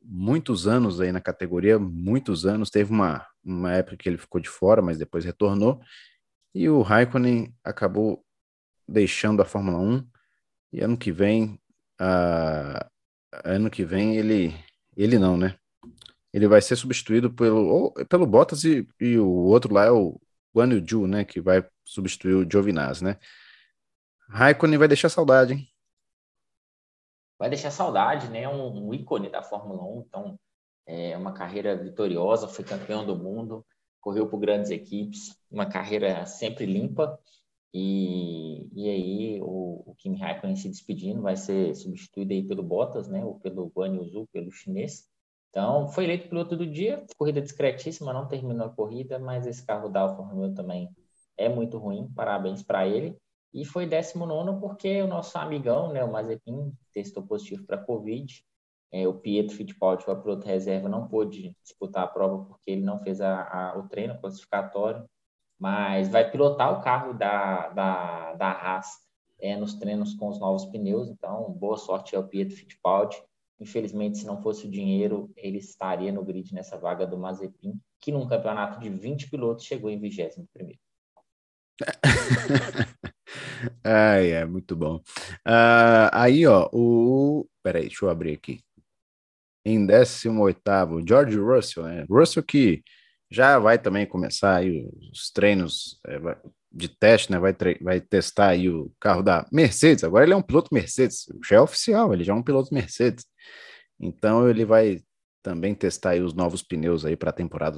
Muitos anos aí na categoria, muitos anos. Teve uma, uma época que ele ficou de fora, mas depois retornou. E o Raikkonen acabou deixando a Fórmula 1 e ano que vem, ano que vem ele, ele não, né? Ele vai ser substituído pelo, ou, pelo Bottas e, e, o outro lá é o Guan Yu Zhu, né? Que vai substituir o Giovinazzi, né? Raikkonen vai deixar saudade, hein? Vai deixar saudade, né? Um, um ícone da Fórmula 1, então é uma carreira vitoriosa, foi campeão do mundo, correu por grandes equipes, uma carreira sempre limpa e, e aí o, o Kimi Raikkonen se despedindo vai ser substituído aí pelo Bottas, né? Ou pelo Guan Yu Zhu, pelo chinês. Então, foi eleito piloto do dia, corrida discretíssima, não terminou a corrida, mas esse carro da Alfa Romeo também é muito ruim, parabéns para ele. E foi 19 porque o nosso amigão, né, o Mazepin, testou positivo para Covid. É, o Pietro Fittipaldi, o piloto reserva, não pôde disputar a prova porque ele não fez a, a, o treino classificatório mas vai pilotar o carro da, da, da Haas é, nos treinos com os novos pneus. Então, boa sorte ao Pietro Fittipaldi. Infelizmente, se não fosse o dinheiro, ele estaria no grid nessa vaga do Mazepin, que num campeonato de 20 pilotos chegou em 21 primeiro. Ai, é muito bom. Uh, aí, ó, o. Peraí, deixa eu abrir aqui. Em 18, George Russell, né? Russell que já vai também começar aí os treinos é, de teste, né? Vai, vai testar aí o carro da Mercedes. Agora ele é um piloto Mercedes, já é oficial, ele já é um piloto Mercedes. Então ele vai também testar aí os novos pneus aí para a temporada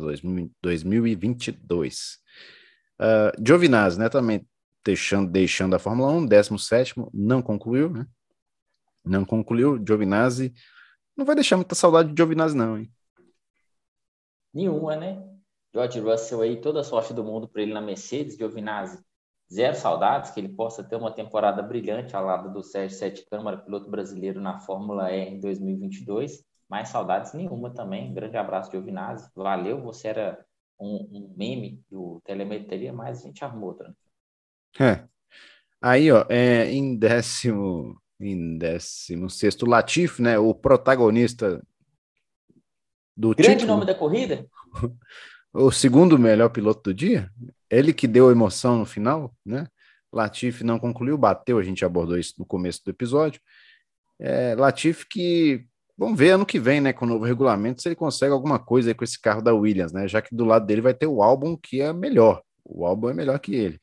2022. Uh, Giovinazzi, né? Também deixando, deixando a Fórmula 1, 17 não concluiu, né? Não concluiu. Giovinazzi não vai deixar muita saudade de Giovinazzi, não, hein? Nenhuma, né? George Russell aí, toda a sorte do mundo para ele na Mercedes, Giovinazzi, zero saudades, que ele possa ter uma temporada brilhante ao lado do Sérgio Sete Câmara, piloto brasileiro na Fórmula E em 2022. Mais saudades nenhuma também. grande abraço, Giovinazzi. Valeu, você era um, um meme do Telemetria, mas a gente arrumou outra. É. Aí, ó, é, em décimo, em décimo sexto, Latif, né, o protagonista do Grande título. nome da corrida? o segundo melhor piloto do dia, ele que deu emoção no final, né? Latifi não concluiu, bateu, a gente abordou isso no começo do episódio. É, Latifi que vamos ver ano que vem, né, com o novo regulamento, se ele consegue alguma coisa com esse carro da Williams, né? Já que do lado dele vai ter o álbum que é melhor. O álbum é melhor que ele.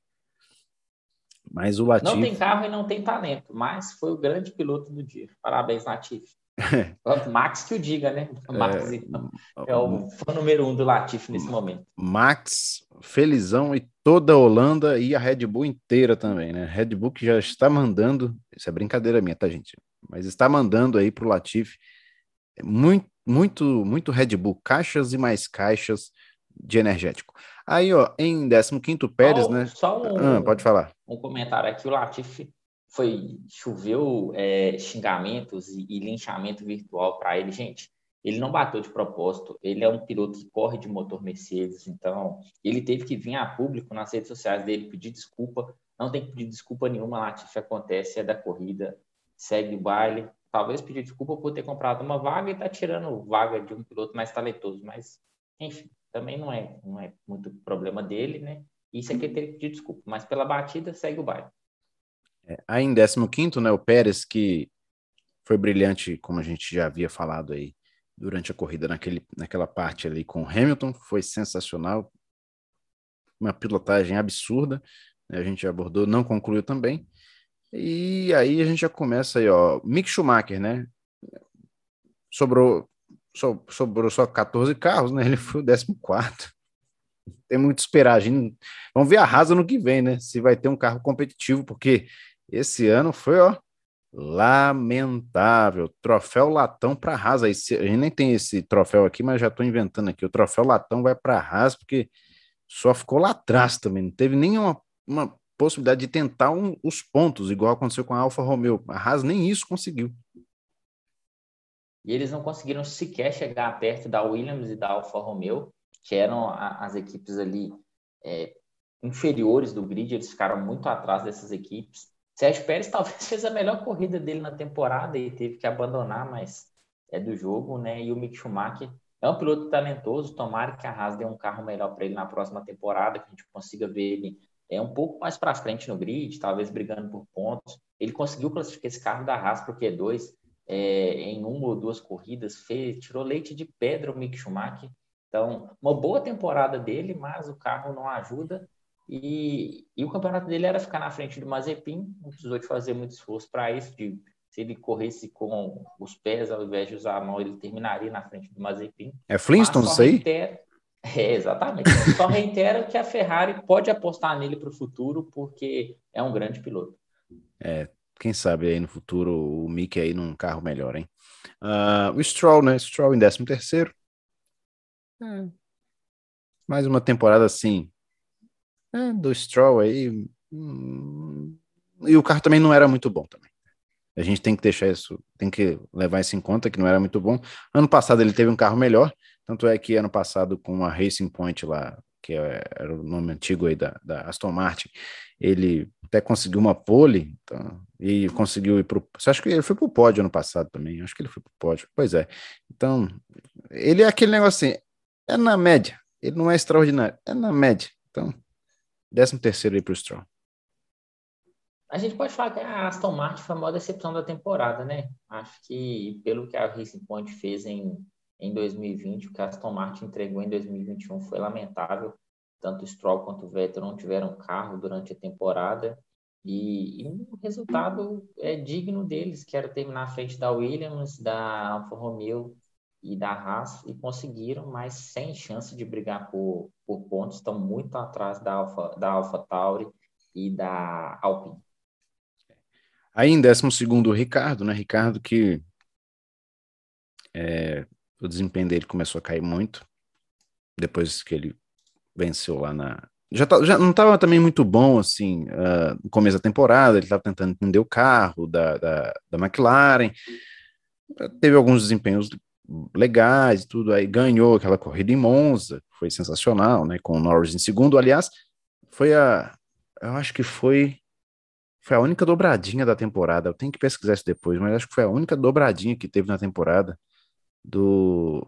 Mas o Latifi não tem carro e não tem talento, mas foi o grande piloto do dia. Parabéns, Latifi. Max que o diga, né? Max é, então, é o fã número um do Latifi nesse momento. Max, felizão e toda a Holanda e a Red Bull inteira também, né? Red Bull que já está mandando, isso é brincadeira minha, tá, gente? Mas está mandando aí para o Latifi muito, muito, muito Red Bull, caixas e mais caixas de energético. Aí, ó, em 15 Pérez, só, né? Só um, ah, pode falar. Um comentário aqui, o Latifi foi choveu é, xingamentos e, e, linchamento virtual para ele, gente. Ele não bateu de propósito. Ele é um piloto que corre de motor Mercedes, então ele teve que vir a público nas redes sociais dele pedir desculpa. Não tem que pedir desculpa nenhuma. Latifi acontece é da corrida, segue o baile. Talvez pedir desculpa por ter comprado uma vaga e tá tirando vaga de um piloto mais talentoso, mas enfim, também não é não é muito problema dele, né? Isso aqui é ter que pedir desculpa, mas pela batida segue o baile. É, aí em 15, né, o Pérez, que foi brilhante, como a gente já havia falado aí durante a corrida, naquele, naquela parte ali com o Hamilton, foi sensacional, uma pilotagem absurda, né, a gente abordou, não concluiu também. E aí a gente já começa aí, ó, Mick Schumacher, né? Sobrou, so, sobrou só 14 carros, né? Ele foi o 14. Tem muito esperar. A gente, vamos ver a Rasa no que vem, né? Se vai ter um carro competitivo, porque esse ano foi, ó, lamentável. Troféu Latão para Haas. A gente nem tem esse troféu aqui, mas já estou inventando aqui. O troféu Latão vai para Haas, porque só ficou lá atrás também. Não teve nenhuma uma possibilidade de tentar um, os pontos, igual aconteceu com a Alfa Romeo. A Haas nem isso conseguiu. E eles não conseguiram sequer chegar perto da Williams e da Alfa Romeo, que eram a, as equipes ali é, inferiores do grid, eles ficaram muito atrás dessas equipes. Sérgio Pérez talvez fez a melhor corrida dele na temporada e teve que abandonar, mas é do jogo, né? E o Mick Schumacher é um piloto talentoso, tomara que a Haas dê um carro melhor para ele na próxima temporada, que a gente consiga ver ele é um pouco mais para frente no grid, talvez brigando por pontos. Ele conseguiu classificar esse carro da Haas para o Q2 é, em uma ou duas corridas, fez, tirou leite de pedra o Mick Schumacher. Então, uma boa temporada dele, mas o carro não ajuda. E, e o campeonato dele era ficar na frente do Mazepin, não precisou de fazer muito esforço para isso. De, se ele corresse com os pés ao invés de usar a mão, ele terminaria na frente do Mazepin. É Flintstone isso aí? É, exatamente. Só reitero que a Ferrari pode apostar nele para o futuro, porque é um grande piloto. É, quem sabe aí no futuro o Mickey aí num carro melhor, hein? Uh, o Stroll, né? Stroll em 13 terceiro. É. Mais uma temporada assim é, do Stroll aí. Hum, e o carro também não era muito bom também. A gente tem que deixar isso, tem que levar isso em conta que não era muito bom. Ano passado ele teve um carro melhor, tanto é que ano passado com a Racing Point lá, que é, era o nome antigo aí da, da Aston Martin, ele até conseguiu uma pole então, e conseguiu ir para o. Acha que ele foi para o pódio ano passado também? Acho que ele foi para o pódio. Pois é. Então, ele é aquele negócio assim, é na média. Ele não é extraordinário, é na média. Então, 13 terceiro aí para o Stroll. A gente pode falar que a Aston Martin foi a maior decepção da temporada, né? Acho que pelo que a Racing Point fez em, em 2020, o que a Aston Martin entregou em 2021 foi lamentável. Tanto Stroll quanto o Vettel não tiveram carro durante a temporada. E, e o resultado é digno deles, que era terminar à frente da Williams, da Alfa Romeo e da Haas, e conseguiram, mas sem chance de brigar por, por pontos, estão muito atrás da Alfa, da Tauri e da Alpine. Aí em décimo segundo, o Ricardo, né? Ricardo que é, o desempenho dele começou a cair muito depois que ele venceu lá na. Já, tá, já não estava também muito bom assim uh, no começo da temporada, ele estava tentando entender o carro da, da, da McLaren, teve alguns desempenhos legais e tudo, aí ganhou aquela corrida em Monza, foi sensacional, né? Com o Norris em segundo, aliás, foi a. Eu acho que foi foi a única dobradinha da temporada. Eu tenho que pesquisar isso depois, mas acho que foi a única dobradinha que teve na temporada do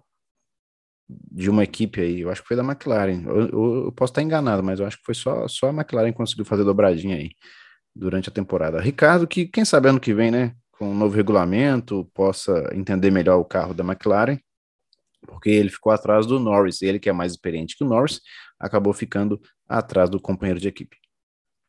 de uma equipe aí. Eu acho que foi da McLaren. Eu, eu, eu, posso estar enganado, mas eu acho que foi só, só a McLaren que conseguiu fazer dobradinha aí durante a temporada. Ricardo, que quem sabe ano que vem, né, com um novo regulamento, possa entender melhor o carro da McLaren, porque ele ficou atrás do Norris. Ele que é mais experiente que o Norris, acabou ficando atrás do companheiro de equipe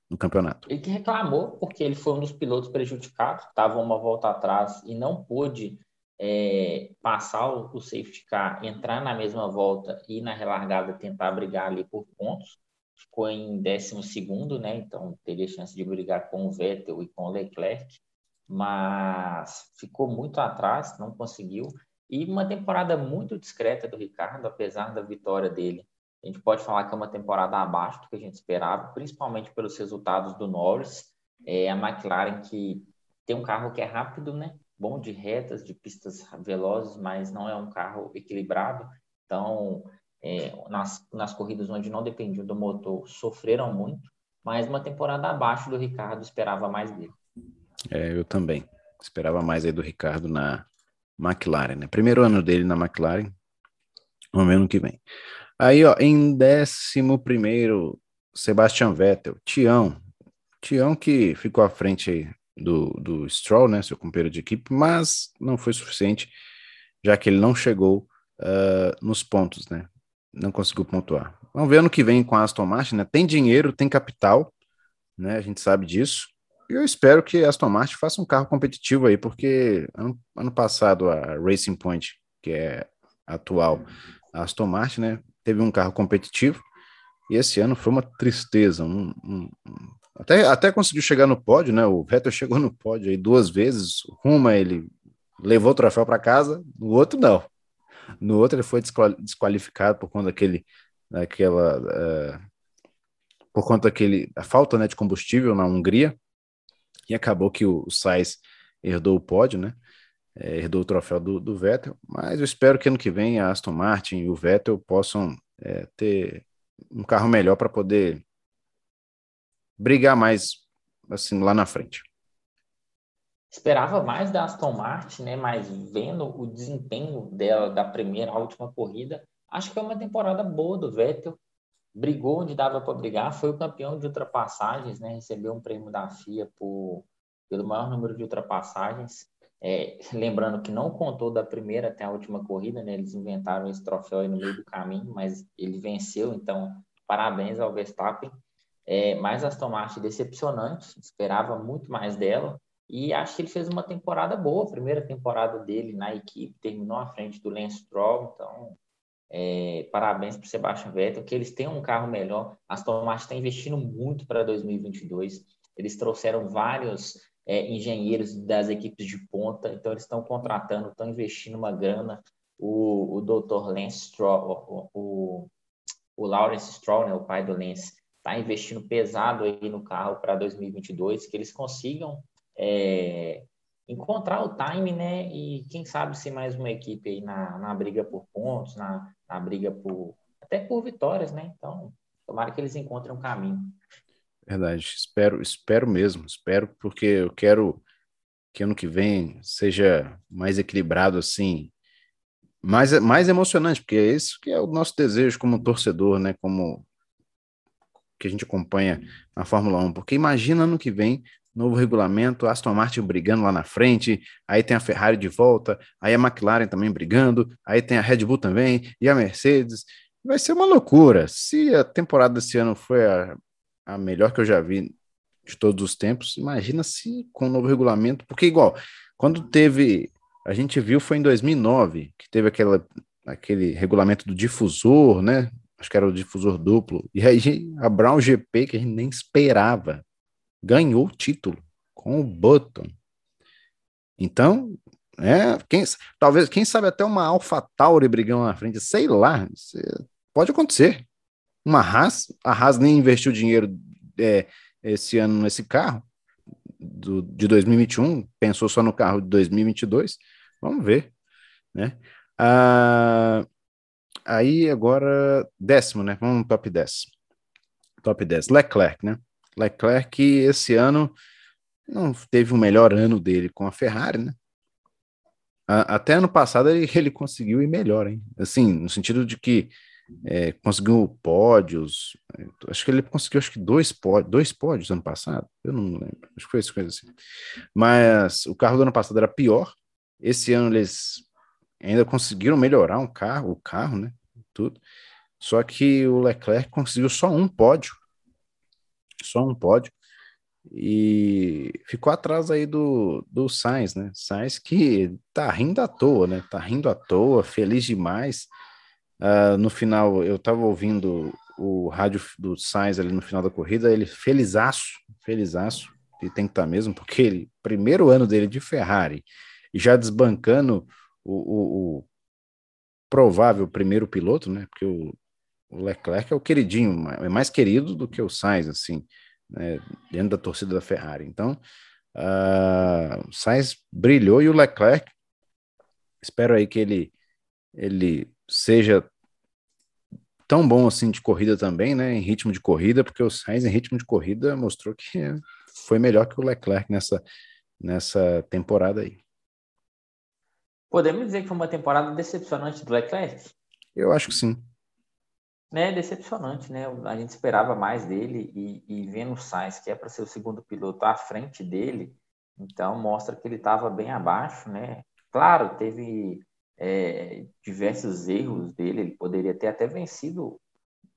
no campeonato. Ele que reclamou porque ele foi um dos pilotos prejudicados, estava uma volta atrás e não pôde é, passar o, o safety car, entrar na mesma volta e na relargada tentar brigar ali por pontos. Ficou em 12 segundo, né? Então teria chance de brigar com o Vettel e com o Leclerc, mas ficou muito atrás, não conseguiu. E uma temporada muito discreta do Ricardo, apesar da vitória dele a gente pode falar que é uma temporada abaixo do que a gente esperava, principalmente pelos resultados do Norris. É a McLaren que tem um carro que é rápido, né? Bom de retas, de pistas velozes, mas não é um carro equilibrado. Então, é, nas, nas corridas onde não dependiam do motor, sofreram muito. Mas uma temporada abaixo do Ricardo, esperava mais dele. É, eu também. Esperava mais aí do Ricardo na McLaren, né? Primeiro ano dele na McLaren, vamos ver no que vem. Aí, ó, em décimo primeiro, Sebastian Vettel, Tião. Tião que ficou à frente do, do Stroll, né, seu companheiro de equipe, mas não foi suficiente, já que ele não chegou uh, nos pontos, né, não conseguiu pontuar. Vamos ver ano que vem com a Aston Martin, né, tem dinheiro, tem capital, né, a gente sabe disso, e eu espero que a Aston Martin faça um carro competitivo aí, porque ano, ano passado a Racing Point, que é atual a Aston Martin, né, teve um carro competitivo, e esse ano foi uma tristeza. Um, um, até, até conseguiu chegar no pódio, né? O Vettel chegou no pódio aí duas vezes. Uma ele levou o troféu para casa, no outro não. No outro ele foi desqualificado por conta daquele, daquela uh, por conta daquele, a falta né, de combustível na Hungria, e acabou que o, o Sainz herdou o pódio, né? É, herdou o troféu do, do, Vettel, mas eu espero que ano que vem a Aston Martin e o Vettel possam é, ter um carro melhor para poder brigar mais assim lá na frente. Esperava mais da Aston Martin, né? Mas vendo o desempenho dela da primeira à última corrida, acho que é uma temporada boa do Vettel. Brigou onde dava para brigar, foi o campeão de ultrapassagens, né? Recebeu um prêmio da FIA por, pelo maior número de ultrapassagens. É, lembrando que não contou da primeira até a última corrida, né? Eles inventaram esse troféu aí no meio do caminho, mas ele venceu, então parabéns ao Verstappen. É, mas Aston Martin decepcionante, esperava muito mais dela. E acho que ele fez uma temporada boa, a primeira temporada dele na equipe, terminou à frente do Lance Stroll, então é, parabéns para o Sebastian Vettel, que eles têm um carro melhor. A Aston Martin está investindo muito para 2022. Eles trouxeram vários é, engenheiros das equipes de ponta, então eles estão contratando, estão investindo uma grana. O, o Dr. Lance Stroll, o, o, o Lawrence Stroll, né, o pai do Lance, está investindo pesado aí no carro para 2022, que eles consigam é, encontrar o time, né? E quem sabe ser mais uma equipe aí na, na briga por pontos, na, na briga por até por vitórias, né? Então, tomara que eles encontrem um caminho. Verdade, espero, espero mesmo, espero porque eu quero que ano que vem seja mais equilibrado assim, mais mais emocionante, porque é isso que é o nosso desejo como torcedor, né? Como que a gente acompanha na Fórmula 1, porque imagina ano que vem novo regulamento, Aston Martin brigando lá na frente, aí tem a Ferrari de volta, aí a McLaren também brigando, aí tem a Red Bull também, e a Mercedes. Vai ser uma loucura. Se a temporada desse ano foi a, a melhor que eu já vi de todos os tempos, imagina se com o novo regulamento, porque igual, quando teve, a gente viu foi em 2009, que teve aquela, aquele regulamento do difusor, né? Acho que era o difusor duplo. E aí a Brown GP, que a gente nem esperava, ganhou o título com o Button. Então, é, quem, talvez, quem sabe até uma Alpha Tauri brigando na frente, sei lá, pode acontecer. Uma Haas, a Haas nem investiu dinheiro é, esse ano nesse carro, do, de 2021, pensou só no carro de 2022, vamos ver, né? Ah, aí agora, décimo, né? Vamos no top 10. Top 10, Leclerc, né? Leclerc esse ano não teve o melhor ano dele com a Ferrari, né? Até ano passado ele, ele conseguiu ir melhor, hein? Assim, no sentido de que é, conseguiu pódios, acho que ele conseguiu acho que dois, pódios, dois pódios ano passado, eu não lembro, acho que foi isso, coisa assim. Mas o carro do ano passado era pior, esse ano eles ainda conseguiram melhorar um carro, o carro, né? Tudo. Só que o Leclerc conseguiu só um pódio só um pódio, e ficou atrás aí do, do Sainz, né? Sainz que tá rindo à toa, né? Tá rindo à toa, feliz demais. Uh, no final, eu tava ouvindo o rádio do Sainz ali no final da corrida, ele felizaço, felizaço, e tem que estar tá mesmo, porque ele, primeiro ano dele de Ferrari, já desbancando o, o, o provável primeiro piloto, né? Porque o, o Leclerc é o queridinho, é mais querido do que o Sainz, assim, né, dentro da torcida da Ferrari. Então, uh, o Sainz brilhou e o Leclerc, espero aí que ele, ele seja tão bom assim de corrida também, né, em ritmo de corrida, porque o Sainz em ritmo de corrida mostrou que foi melhor que o Leclerc nessa, nessa temporada aí. Podemos dizer que foi uma temporada decepcionante do Leclerc? Eu acho que sim né, decepcionante, né? A gente esperava mais dele e, e vendo o Sainz, que é para ser o segundo piloto à frente dele, então mostra que ele estava bem abaixo, né? Claro, teve é, diversos erros dele, ele poderia ter até vencido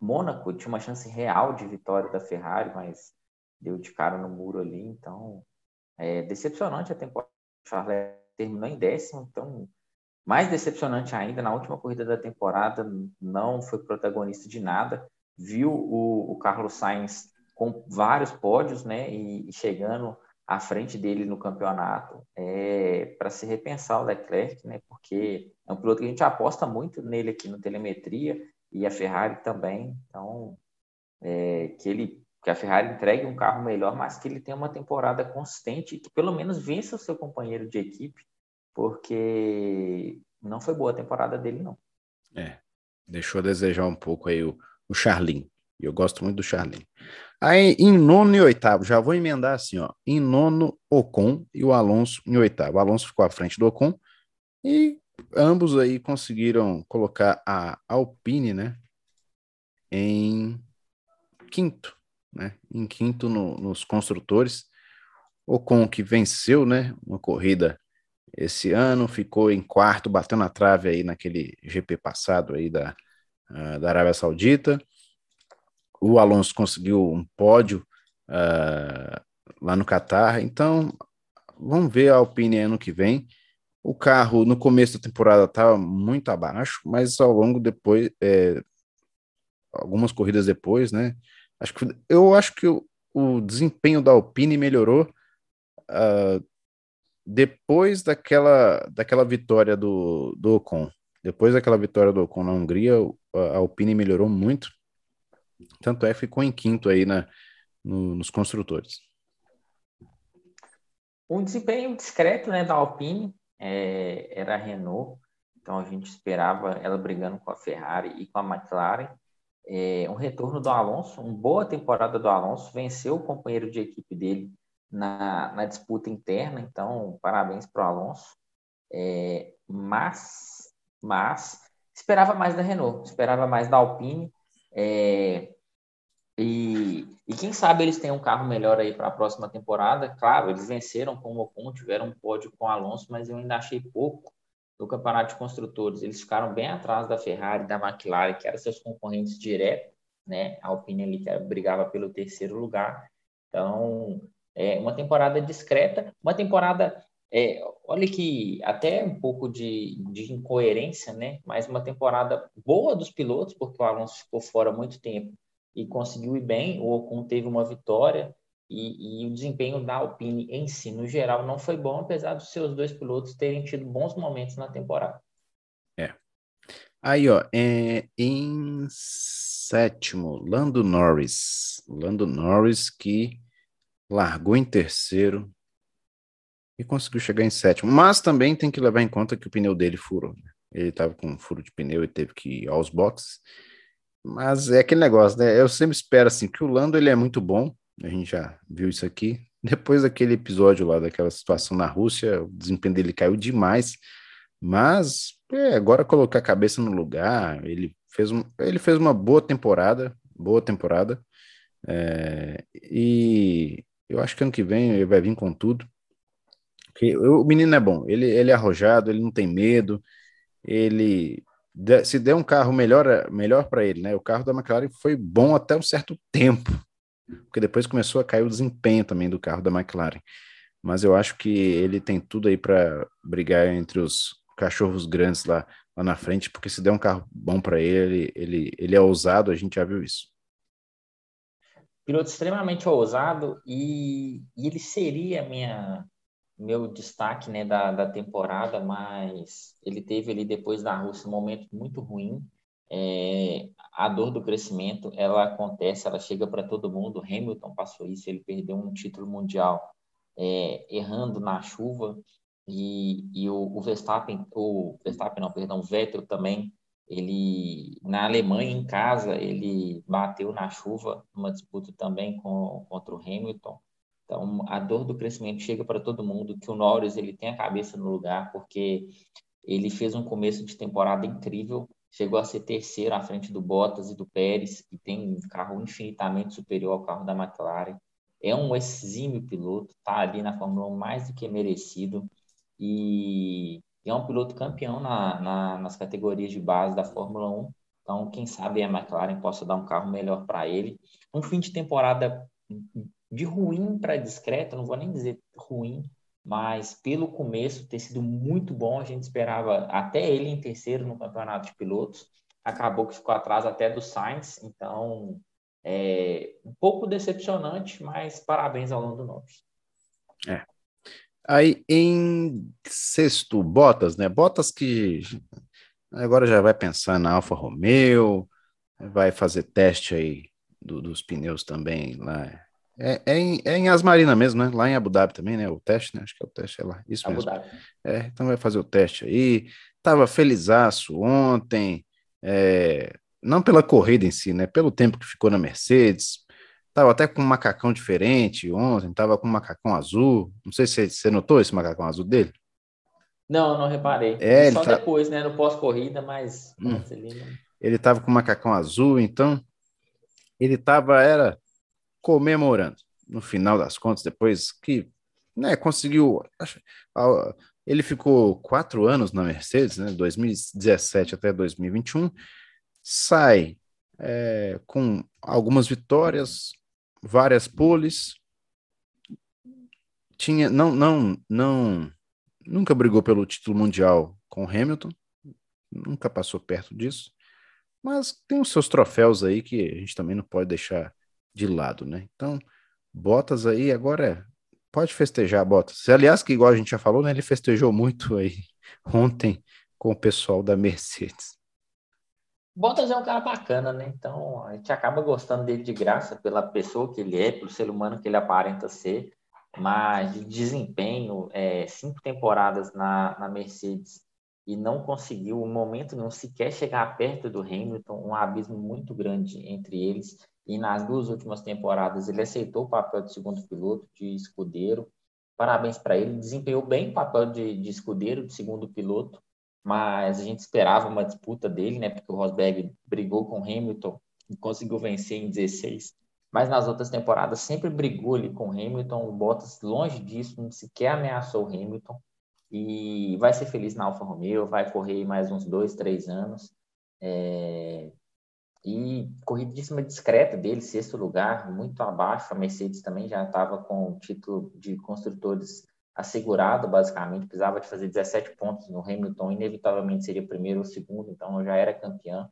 Mônaco, tinha uma chance real de vitória da Ferrari, mas deu de cara no muro ali, então é decepcionante a temporada. O Charles terminou em décimo, então mais decepcionante ainda, na última corrida da temporada, não foi protagonista de nada. Viu o, o Carlos Sainz com vários pódios, né? E, e chegando à frente dele no campeonato, é, para se repensar o Leclerc, né? Porque é um piloto que a gente aposta muito nele aqui no telemetria e a Ferrari também. Então, é, que ele que a Ferrari entregue um carro melhor, mas que ele tenha uma temporada consistente e que pelo menos vença o seu companheiro de equipe, porque não foi boa a temporada dele, não. É, deixou a desejar um pouco aí o, o Charlin. Eu gosto muito do Charlin. Aí em nono e oitavo, já vou emendar assim, ó. Em nono, Ocon e o Alonso em oitavo. O Alonso ficou à frente do Ocon e ambos aí conseguiram colocar a Alpine, né, em quinto né? Em quinto no, nos construtores. Ocon que venceu, né? Uma corrida esse ano, ficou em quarto, bateu na trave aí naquele GP passado aí da, uh, da Arábia Saudita. O Alonso conseguiu um pódio uh, lá no Catar. Então, vamos ver a Alpine ano que vem. O carro no começo da temporada estava muito abaixo, mas ao longo depois, é, algumas corridas depois, né? Acho que, eu acho que o, o desempenho da Alpine melhorou uh, depois daquela, daquela vitória do, do Ocon. Depois daquela vitória do Ocon na Hungria, a Alpine melhorou muito. Tanto é que ficou em quinto aí na, no, nos construtores. Um desempenho discreto né, da Alpine é, era a Renault, então a gente esperava ela brigando com a Ferrari e com a McLaren é, um retorno do Alonso, uma boa temporada do Alonso, venceu o companheiro de equipe dele na, na disputa interna, então parabéns para o Alonso. É, mas, mas esperava mais da Renault, esperava mais da Alpine. É, e, e quem sabe eles têm um carro melhor aí para a próxima temporada. Claro, eles venceram com o Ocon, tiveram um pódio com o Alonso, mas eu ainda achei pouco do campeonato de construtores, eles ficaram bem atrás da Ferrari, da McLaren, que eram seus concorrentes diretos, né? A Alpine ali que brigava pelo terceiro lugar. Então, é uma temporada discreta, uma temporada, é, olha que até um pouco de, de incoerência, né? Mas uma temporada boa dos pilotos, porque o Alonso ficou fora muito tempo e conseguiu ir bem. O Ocon teve uma vitória, e, e, o desempenho da Alpine em si, no geral, não foi bom, apesar dos seus dois pilotos terem tido bons momentos na temporada. É. Aí, ó, é, em sétimo, Lando Norris. Lando Norris que largou em terceiro e conseguiu chegar em sétimo. Mas também tem que levar em conta que o pneu dele furou. Né? Ele estava com um furo de pneu e teve que ir aos boxes. Mas é aquele negócio, né? Eu sempre espero assim que o Lando ele é muito bom, a gente já viu isso aqui. Depois daquele episódio lá, daquela situação na Rússia, o desempenho dele caiu demais. Mas é, agora colocar a cabeça no lugar, ele fez, um, ele fez uma boa temporada, boa temporada. É, e eu acho que ano que vem ele vai vir com tudo. Porque o menino é bom, ele, ele é arrojado, ele não tem medo, ele se der um carro melhor melhor para ele, né? O carro da McLaren foi bom até um certo tempo, porque depois começou a cair o desempenho também do carro da McLaren. Mas eu acho que ele tem tudo aí para brigar entre os cachorros grandes lá, lá na frente, porque se der um carro bom para ele, ele, ele é ousado, a gente já viu isso. Piloto extremamente ousado e, e ele seria minha meu destaque né, da, da temporada, mas ele teve ali depois da Rússia um momento muito ruim é, a dor do crescimento ela acontece, ela chega para todo mundo. Hamilton passou isso, ele perdeu um título mundial é, errando na chuva e, e o, o, Verstappen, o Verstappen não, perdão, o Vettel também, ele na Alemanha em casa ele bateu na chuva numa disputa também com, contra o Hamilton. Então a dor do crescimento chega para todo mundo. Que o Norris ele tem a cabeça no lugar porque ele fez um começo de temporada incrível chegou a ser terceiro à frente do Bottas e do Pérez, que tem um carro infinitamente superior ao carro da McLaren. É um exímio piloto, está ali na Fórmula 1 mais do que merecido e é um piloto campeão na, na, nas categorias de base da Fórmula 1. Então, quem sabe a McLaren possa dar um carro melhor para ele. Um fim de temporada de ruim para discreto, não vou nem dizer ruim, mas pelo começo ter sido muito bom, a gente esperava até ele em terceiro no campeonato de pilotos, acabou que ficou atrás até do Sainz, então é um pouco decepcionante, mas parabéns ao Lando Norris. É. Aí em sexto, Bottas, né? Bottas que agora já vai pensar na Alfa Romeo, vai fazer teste aí do, dos pneus também lá. É, é, em, é em Asmarina mesmo, né? Lá em Abu Dhabi também, né? O teste, né? Acho que é o teste é lá. Isso Abu mesmo. Dhabi. É, então vai fazer o teste aí. Tava felizaço ontem. É, não pela corrida em si, né? Pelo tempo que ficou na Mercedes. Tava até com um macacão diferente ontem, tava com um macacão azul. Não sei se você notou esse macacão azul dele. Não, não reparei. É, Só tá... depois, né? No pós-corrida, mas hum. ele, tava com um macacão azul, então ele tava, era comemorando. No final das contas, depois que né, conseguiu. Ele ficou quatro anos na Mercedes, né, 2017 até 2021, sai é, com algumas vitórias, várias poles, tinha não não não nunca brigou pelo título mundial com Hamilton, nunca passou perto disso, mas tem os seus troféus aí que a gente também não pode deixar de lado, né? Então, Bottas aí agora é, pode festejar Bottas. Aliás, que igual a gente já falou, né, ele festejou muito aí ontem com o pessoal da Mercedes. Bottas é um cara bacana, né? Então a gente acaba gostando dele de graça pela pessoa que ele é, pelo ser humano que ele aparenta ser, mas de desempenho, é, cinco temporadas na, na Mercedes e não conseguiu, um momento não sequer chegar perto do Hamilton, um abismo muito grande entre eles. E nas duas últimas temporadas ele aceitou o papel de segundo piloto, de escudeiro. Parabéns para ele, desempenhou bem o papel de, de escudeiro, de segundo piloto mas a gente esperava uma disputa dele, né? Porque o Rosberg brigou com o Hamilton e conseguiu vencer em 16. Mas nas outras temporadas sempre brigou ali com o Hamilton. O Bottas, longe disso, não sequer ameaçou o Hamilton. E vai ser feliz na Alfa Romeo, vai correr mais uns dois, três anos. É... E corridíssima discreta dele, sexto lugar, muito abaixo. A Mercedes também já estava com o título de construtores assegurado, basicamente, precisava de fazer 17 pontos no Hamilton, inevitavelmente seria primeiro ou segundo, então já era campeão.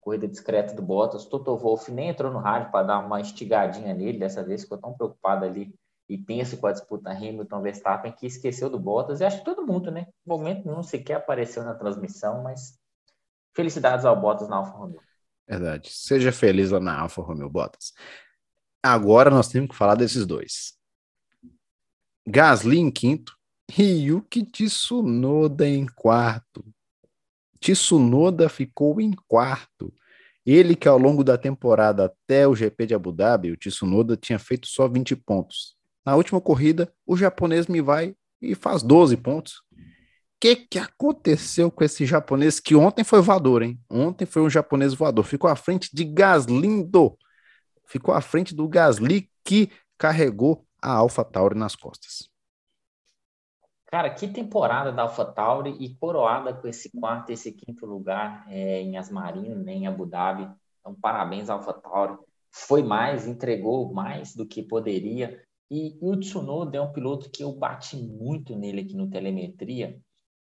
Corrida discreta do Bottas. Toto Wolff nem entrou no rádio para dar uma estigadinha nele, dessa vez ficou tão preocupado ali e pensa com a disputa Hamilton-Verstappen que esqueceu do Bottas, e acho que todo mundo, né? No momento não sequer apareceu na transmissão, mas felicidades ao Bottas na Alfa Romeo. Verdade. Seja feliz lá na Alfa Romeo Bottas. Agora nós temos que falar desses dois. Gasly em quinto e Yuki Tsunoda em quarto. Tsunoda ficou em quarto. Ele que ao longo da temporada até o GP de Abu Dhabi, o Tsunoda tinha feito só 20 pontos. Na última corrida, o japonês me vai e faz 12 pontos. O que, que aconteceu com esse japonês que ontem foi voador, hein? Ontem foi um japonês voador. Ficou à frente de Gaslindo. Ficou à frente do Gasly que carregou a AlphaTauri nas costas. Cara, que temporada da AlphaTauri e coroada com esse quarto esse quinto lugar é, em Asmarino, né, em Abu Dhabi. Então, parabéns AlphaTauri. Foi mais, entregou mais do que poderia. E, o Tsunoda é um piloto que eu bati muito nele aqui no Telemetria,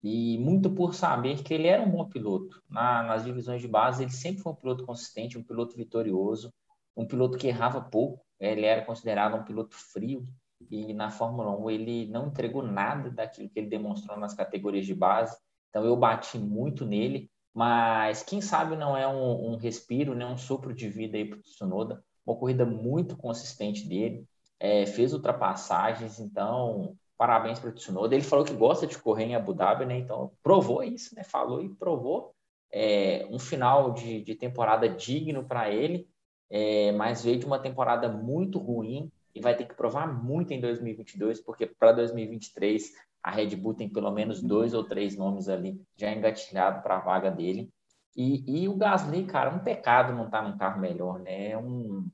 e muito por saber que ele era um bom piloto. Na, nas divisões de base, ele sempre foi um piloto consistente, um piloto vitorioso, um piloto que errava pouco, ele era considerado um piloto frio e na Fórmula 1 ele não entregou nada daquilo que ele demonstrou nas categorias de base. Então eu bati muito nele, mas quem sabe não é um, um respiro, né, um sopro de vida aí para o Tsunoda. Uma corrida muito consistente dele, é, fez ultrapassagens, então parabéns para o Tsunoda. Ele falou que gosta de correr em Abu Dhabi, né? Então provou isso, né? Falou e provou. É, um final de, de temporada digno para ele é, mas veio de uma temporada muito ruim e vai ter que provar muito em 2022, porque para 2023 a Red Bull tem pelo menos dois ou três nomes ali já engatilhado para a vaga dele. E, e, o Gasly, cara, um pecado não estar tá num carro melhor, né? É, um,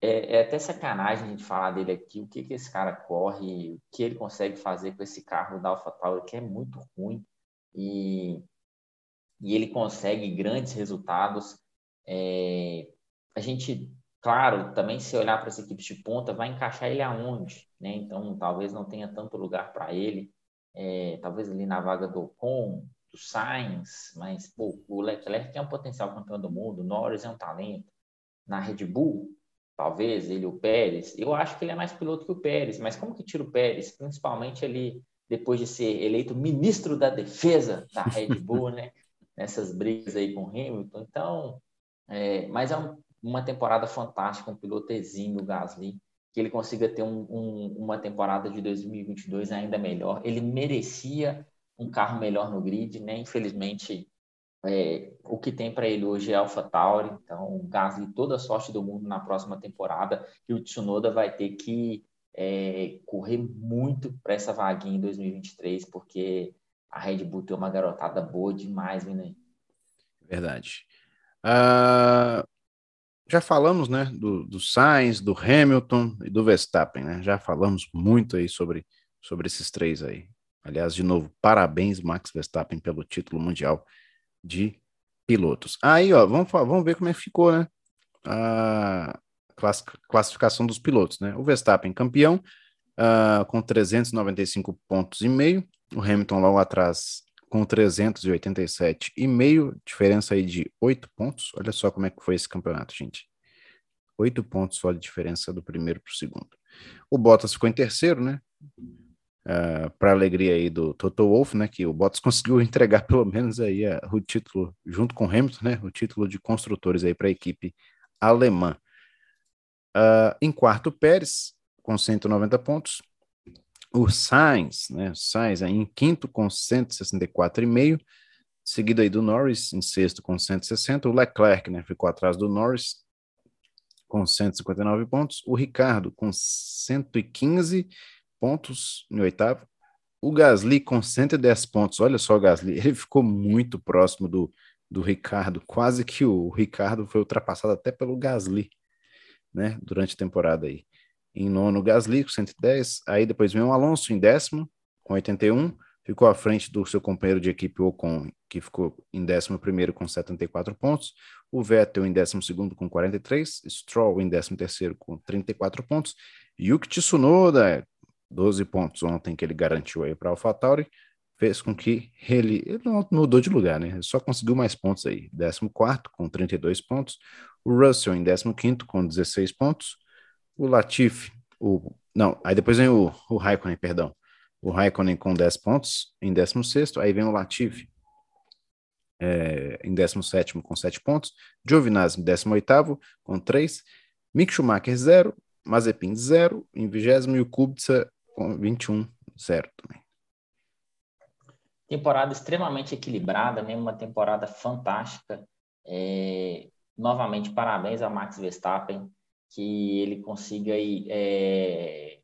é, é, até sacanagem a gente falar dele aqui, o que, que esse cara corre, o que ele consegue fazer com esse carro da AlphaTauri, que é muito ruim. E, e ele consegue grandes resultados. É, a gente, claro, também se olhar para as equipes de ponta, vai encaixar ele aonde, né? Então, talvez não tenha tanto lugar para ele, é, talvez ali na vaga do Ocon, do Sainz, mas pô, o Leclerc tem um potencial campeão do mundo, o Norris é um talento. Na Red Bull, talvez ele o Pérez, eu acho que ele é mais piloto que o Pérez, mas como que tira o Pérez? Principalmente ali depois de ser eleito ministro da defesa da Red Bull, né? Nessas brigas aí com o Hamilton. Então, é, mas é um uma temporada fantástica, um piloto exímio, o Gasly, que ele consiga ter um, um, uma temporada de 2022 ainda melhor. Ele merecia um carro melhor no grid, né? Infelizmente, é, o que tem para ele hoje é AlphaTauri, então Gasly toda a sorte do mundo na próxima temporada e o Tsunoda vai ter que é, correr muito para essa vaguinha em 2023, porque a Red Bull tem uma garotada boa demais vindo aí. Verdade. Uh, já falamos, né, do, do Sainz, do Hamilton e do Verstappen, né? Já falamos muito aí sobre, sobre esses três aí. Aliás, de novo, parabéns, Max Verstappen, pelo título mundial de pilotos. Aí, ó, vamos, vamos ver como é que ficou, né? A classificação dos pilotos, né? O Verstappen campeão, uh, com 395 pontos e meio. O Hamilton logo atrás com 387,5, diferença aí de 8 pontos. Olha só como é que foi esse campeonato, gente. 8 pontos só de diferença do primeiro para o segundo. O Bottas ficou em terceiro, né? Uh, para alegria aí do Toto Wolff, né? Que o Bottas conseguiu entregar pelo menos aí uh, o título junto com o Hamilton, né? O título de construtores aí para a equipe alemã. Uh, em quarto, Pérez com 190 pontos o Sainz, né? Sainz aí em quinto com 164,5, seguido aí do Norris em sexto com 160, o Leclerc, né, ficou atrás do Norris com 159 pontos, o Ricardo com 115 pontos em oitavo, o Gasly com 110 pontos, olha só o Gasly, ele ficou muito próximo do, do Ricardo, quase que o Ricardo foi ultrapassado até pelo Gasly, né, durante a temporada aí. Em nono, Gasly com 110. Aí depois vem o Alonso em décimo, com 81. Ficou à frente do seu companheiro de equipe Ocon, que ficou em décimo primeiro com 74 pontos. O Vettel em décimo segundo com 43. Stroll em décimo terceiro com 34 pontos. Yuki Tsunoda, 12 pontos ontem que ele garantiu aí para AlphaTauri, fez com que ele, ele não mudou de lugar, né? Ele só conseguiu mais pontos aí. 14 com 32 pontos. O Russell em 15 com 16 pontos o Latifi, o, não, aí depois vem o, o Raikkonen, perdão. O Raikkonen com 10 pontos em 16, aí vem o Latifi é, em 17 com 7 pontos, Giovinazzi em 18 com 3, Mick Schumacher 0, Mazepin 0 em 20 e o Kubica com 21, 0 também. Temporada extremamente equilibrada, mesmo uma temporada fantástica. É, novamente, parabéns a Max Verstappen que ele consiga aí, é,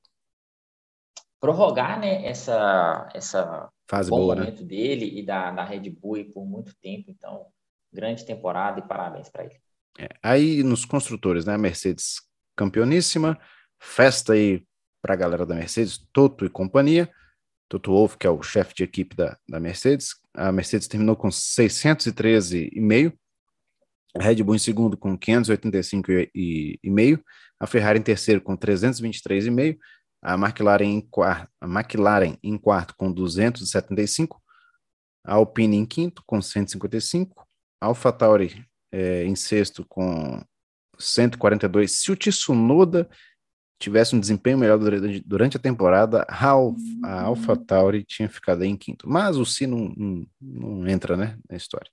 prorrogar né, essa, essa Fase bom boa, né? momento né? dele e da, da Red Bull por muito tempo. Então, grande temporada e parabéns para ele. É, aí nos construtores, né? Mercedes campeoníssima, festa aí para a galera da Mercedes, Toto e companhia. Toto Wolff, que é o chefe de equipe da, da Mercedes. A Mercedes terminou com 613,5 a Red Bull em segundo com 585,5, a Ferrari em terceiro com 323,5, a McLaren em quarto, a McLaren em quarto com 275, a Alpine em quinto com 155, a AlphaTauri é, em sexto com 142. Se o Tsunoda tivesse um desempenho melhor durante, a temporada, a, a AlphaTauri tinha ficado em quinto. Mas o Si não, não, não entra né, na história.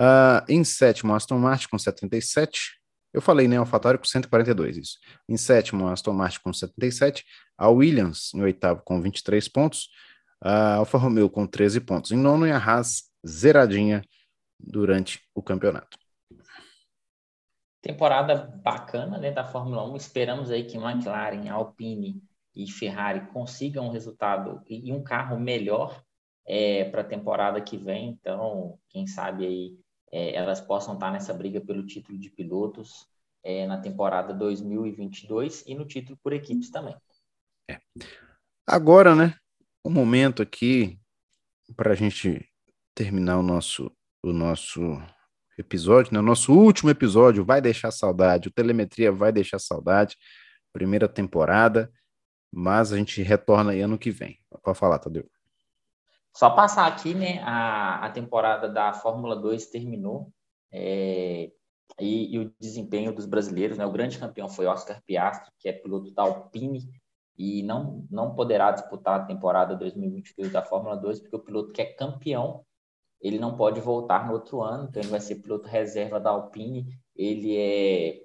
Uh, em sétimo, Aston Martin com 77. Eu falei, né? AlphaTauri com 142, isso. Em sétimo, Aston Martin com 77. A Williams em oitavo com 23 pontos. A Alfa Romeo com 13 pontos. Em nono, e a Haas zeradinha durante o campeonato. Temporada bacana né, da Fórmula 1. Esperamos aí que McLaren, Alpine e Ferrari consigam um resultado e um carro melhor é, para a temporada que vem. Então, quem sabe aí é, elas possam estar nessa briga pelo título de pilotos é, na temporada 2022 e no título por equipes também. É. Agora, né, um momento aqui para a gente terminar o nosso, o nosso episódio, né, nosso último episódio vai deixar saudade, o Telemetria vai deixar saudade, primeira temporada, mas a gente retorna aí ano que vem. Pode falar, Tadeu. Só passar aqui, né, a, a temporada da Fórmula 2 terminou é, e, e, o desempenho dos brasileiros, né, o grande campeão foi Oscar Piastri, que é piloto da Alpine e não, não poderá disputar a temporada 2022 da Fórmula 2, porque o piloto que é campeão, ele não pode voltar no outro ano, então ele vai ser piloto reserva da Alpine, ele é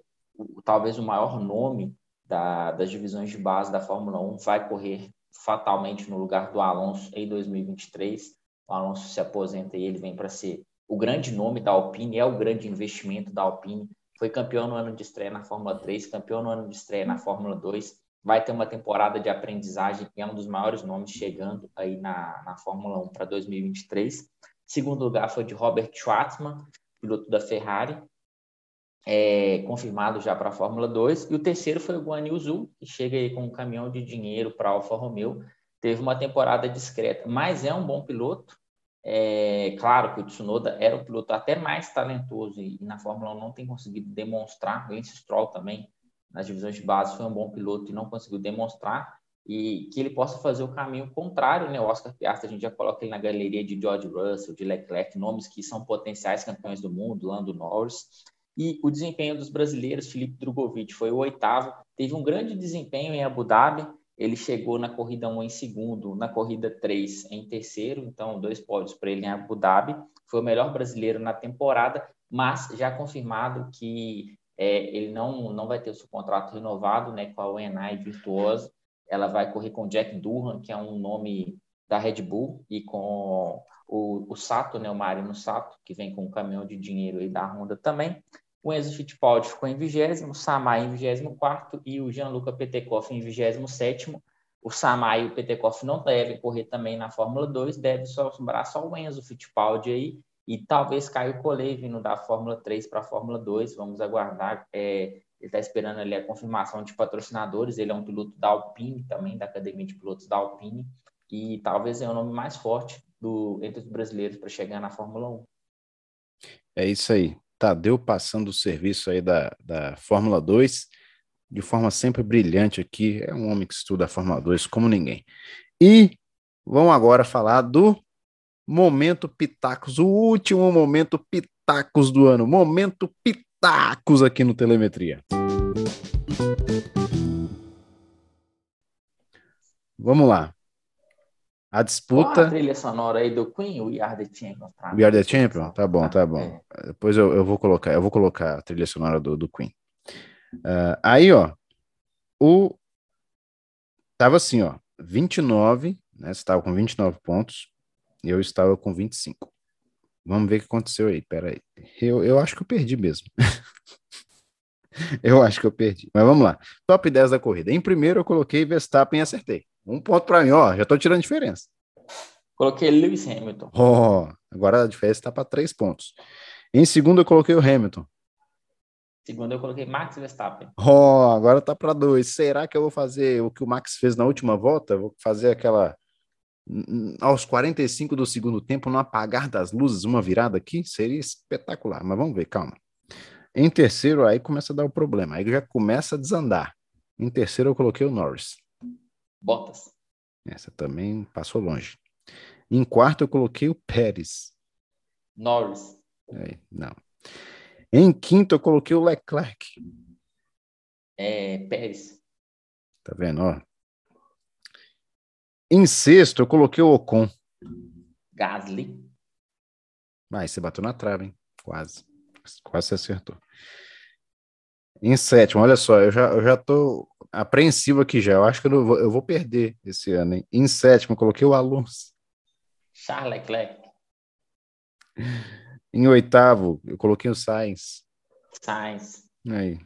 talvez o maior nome da, das divisões de base da Fórmula 1 vai correr fatalmente no lugar do Alonso em 2023. O Alonso se aposenta e ele vem para ser o grande nome da Alpine, é o grande investimento da Alpine. Foi campeão no ano de estreia na Fórmula 3, campeão no ano de estreia na Fórmula 2. Vai ter uma temporada de aprendizagem e é um dos maiores nomes chegando aí na, na Fórmula 1 para 2023. Segundo lugar foi de Robert Schwartzman, piloto da Ferrari, é, confirmado já para a Fórmula 2. E o terceiro foi o Guan Yu Zhu, que chega aí com um caminhão de dinheiro para a Alfa Romeo. Teve uma temporada discreta, mas é um bom piloto. É, claro que o Tsunoda era o piloto até mais talentoso e, e na Fórmula 1 não tem conseguido demonstrar. O Lance Stroll também, nas divisões de base, foi um bom piloto e não conseguiu demonstrar. E que ele possa fazer o caminho contrário, né? O Oscar Piastri, a gente já coloca ele na galeria de George Russell, de Leclerc, nomes que são potenciais campeões do mundo, Lando Norris. E o desempenho dos brasileiros, Felipe Drogovic foi o oitavo, teve um grande desempenho em Abu Dhabi, ele chegou na corrida 1 em segundo, na corrida 3 em terceiro, então dois pódios para ele em Abu Dhabi. Foi o melhor brasileiro na temporada, mas já confirmado que é, ele não, não vai ter o seu contrato renovado né, com a UNI Virtuoso. Ela vai correr com Jack Durham, que é um nome da Red Bull, e com o, o Sato, né, o Marino Sato, que vem com um caminhão de dinheiro aí da Honda também. O Enzo Fittipaldi ficou em vigésimo, o Samai em vigésimo quarto e o Gianluca Petekoff em vigésimo sétimo. O Samai e o Petekoff não devem correr também na Fórmula 2, deve sobrar só o Enzo Fittipaldi aí e talvez Caio Collet vindo da Fórmula 3 para a Fórmula 2. Vamos aguardar. É, ele está esperando ali a confirmação de patrocinadores. Ele é um piloto da Alpine também, da Academia de Pilotos da Alpine. E talvez é o nome mais forte do, entre os brasileiros para chegar na Fórmula 1. É isso aí. Tadeu passando o serviço aí da, da Fórmula 2 de forma sempre brilhante aqui. É um homem que estuda a Fórmula 2 como ninguém. E vamos agora falar do Momento Pitacos, o último Momento Pitacos do ano. Momento Pitacos aqui no Telemetria. Vamos lá. A disputa. Qual a trilha sonora aí do Queen, We Are the Champion. We Are the Champion? Tá bom, tá bom. É. Depois eu, eu vou colocar, eu vou colocar a trilha sonora do, do Queen. Uh, aí, ó, o. Tava assim, ó, 29, né? Você tava com 29 pontos, e eu estava com 25. Vamos ver o que aconteceu aí, pera aí. Eu, eu acho que eu perdi mesmo. eu acho que eu perdi. Mas vamos lá. Top 10 da corrida. Em primeiro eu coloquei Verstappen e acertei. Um ponto para mim, ó, já tô tirando diferença. Coloquei Lewis Hamilton. Oh, agora a diferença está para três pontos. Em segundo, eu coloquei o Hamilton. Segundo, eu coloquei Max Verstappen. Oh, agora tá para dois. Será que eu vou fazer o que o Max fez na última volta? Vou fazer aquela. Aos 45 do segundo tempo, no apagar das luzes, uma virada aqui? Seria espetacular, mas vamos ver, calma. Em terceiro, aí começa a dar o problema, aí já começa a desandar. Em terceiro, eu coloquei o Norris. Bottas. Essa também passou longe. Em quarto, eu coloquei o Pérez. Norris. É, não. Em quinto, eu coloquei o Leclerc. É, Pérez. Tá vendo, ó? Em sexto, eu coloquei o Ocon. Gasly. Mas você bateu na trave, hein? Quase. Quase você acertou. Em sétimo, olha só, eu já, eu já tô apreensivo aqui já. Eu acho que eu, vou, eu vou perder esse ano, hein? Em sétimo, eu coloquei o Alonso. Charles Leclerc. Em oitavo, eu coloquei o Sainz. Sainz. Aí.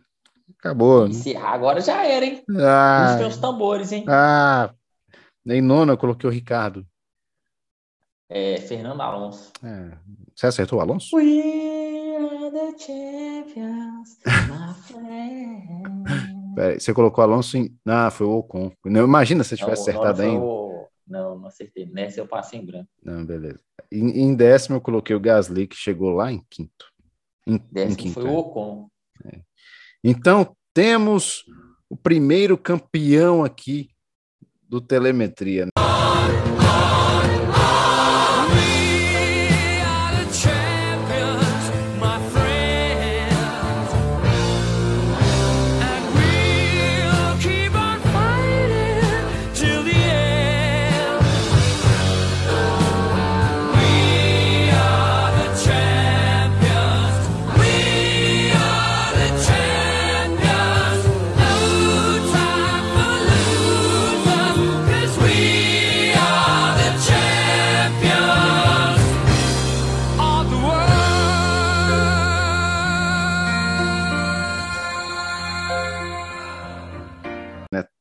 Acabou. Né? Agora já era, hein? Ah, os tambores, hein? Ah, em nono eu coloquei o Ricardo. É, Fernando Alonso. É. Você acertou o Alonso? We are the champions, my friend. Peraí, você colocou Alonso em. Ah, foi o Ocon. Não, imagina se você tivesse não, acertado ainda. O... Não, não acertei. Nessa eu passei em branco. Não, beleza. Em, em, décimo eu coloquei o Gasly, que chegou lá em quinto. Em, décimo em quinto, foi o é. Ocon. É. Então, temos o primeiro campeão aqui do Telemetria.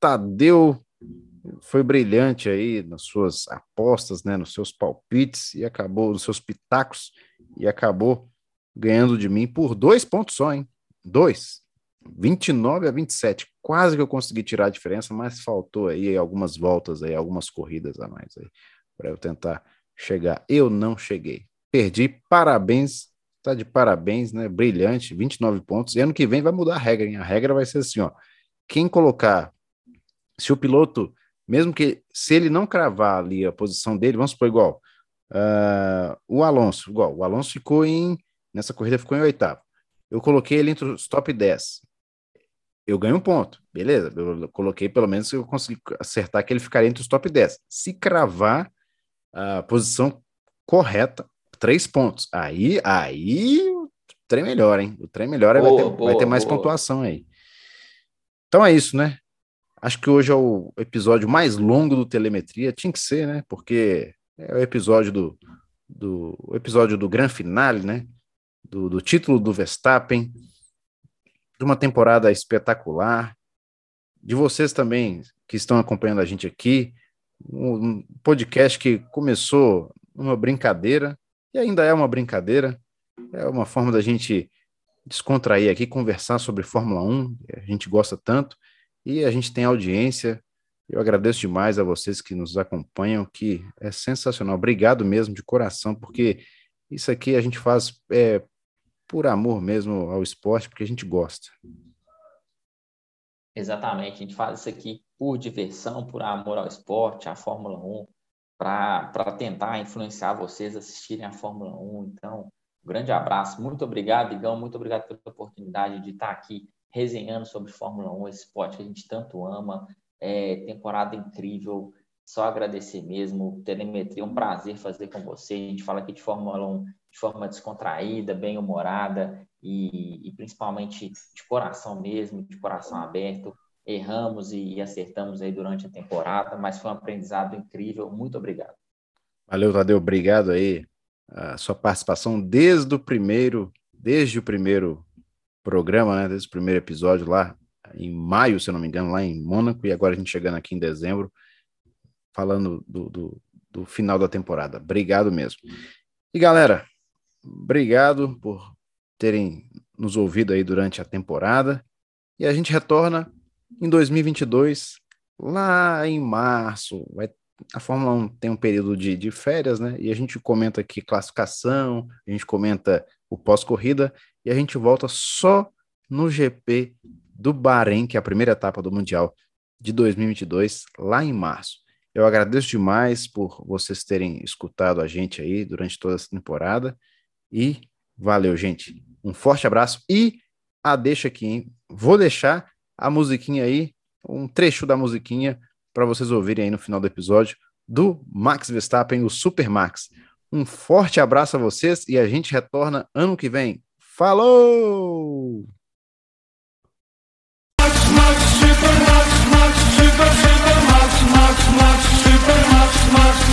Tadeu foi brilhante aí nas suas apostas, né, nos seus palpites e acabou, nos seus pitacos e acabou ganhando de mim por dois pontos só, hein? Dois. 29 a 27. Quase que eu consegui tirar a diferença, mas faltou aí algumas voltas aí, algumas corridas a mais aí para eu tentar chegar. Eu não cheguei. Perdi. Parabéns. Tá de parabéns, né? Brilhante, 29 pontos. E ano que vem vai mudar a regra, hein? A regra vai ser assim, ó. Quem colocar se o piloto, mesmo que se ele não cravar ali a posição dele, vamos supor igual, uh, o Alonso, igual, o Alonso ficou em, nessa corrida ficou em oitavo. Eu coloquei ele entre os top 10 eu ganho um ponto, beleza? Eu coloquei pelo menos eu consegui acertar que ele ficaria entre os top 10. Se cravar a posição correta, três pontos. Aí, aí o trem melhora, hein? O trem melhora boa, vai ter, boa, vai ter mais boa. pontuação aí. Então é isso, né? Acho que hoje é o episódio mais longo do Telemetria. Tinha que ser, né? Porque é o episódio do, do o episódio do Gran Finale, né? Do, do título do Verstappen de uma temporada espetacular, de vocês também que estão acompanhando a gente aqui, um podcast que começou uma brincadeira e ainda é uma brincadeira, é uma forma da gente descontrair aqui, conversar sobre Fórmula 1, a gente gosta tanto e a gente tem audiência. Eu agradeço demais a vocês que nos acompanham, que é sensacional. Obrigado mesmo de coração, porque isso aqui a gente faz é, por amor mesmo ao esporte, porque a gente gosta. Exatamente, a gente faz isso aqui por diversão, por amor ao esporte, à Fórmula 1, para tentar influenciar vocês a assistirem a Fórmula 1. Então, um grande abraço, muito obrigado, Igão, muito obrigado pela oportunidade de estar aqui resenhando sobre Fórmula 1, esse esporte que a gente tanto ama. É, temporada incrível, só agradecer mesmo. Telemetria, um prazer fazer com você. A gente fala aqui de Fórmula 1 de forma descontraída, bem humorada e, e principalmente de coração mesmo, de coração aberto. Erramos e, e acertamos aí durante a temporada, mas foi um aprendizado incrível. Muito obrigado. Valeu, Tadeu. Obrigado aí a sua participação desde o primeiro, desde o primeiro programa, né, desde o primeiro episódio lá em maio, se eu não me engano, lá em Mônaco, e agora a gente chegando aqui em dezembro, falando do, do, do final da temporada. Obrigado mesmo. E galera, obrigado por terem nos ouvido aí durante a temporada. E a gente retorna em 2022, lá em março. Vai, a Fórmula 1 tem um período de, de férias, né? E a gente comenta aqui classificação, a gente comenta o pós-corrida e a gente volta só no GP do Bahrein, que é a primeira etapa do Mundial de 2022, lá em março. Eu agradeço demais por vocês terem escutado a gente aí durante toda essa temporada. E valeu, gente. Um forte abraço e a deixa aqui, hein? Vou deixar a musiquinha aí, um trecho da musiquinha para vocês ouvirem aí no final do episódio do Max Verstappen, o Super Max. Um forte abraço a vocês e a gente retorna ano que vem. Falou! Max, Max, Super, Max, Max, Max, Max, Super, Max, Max.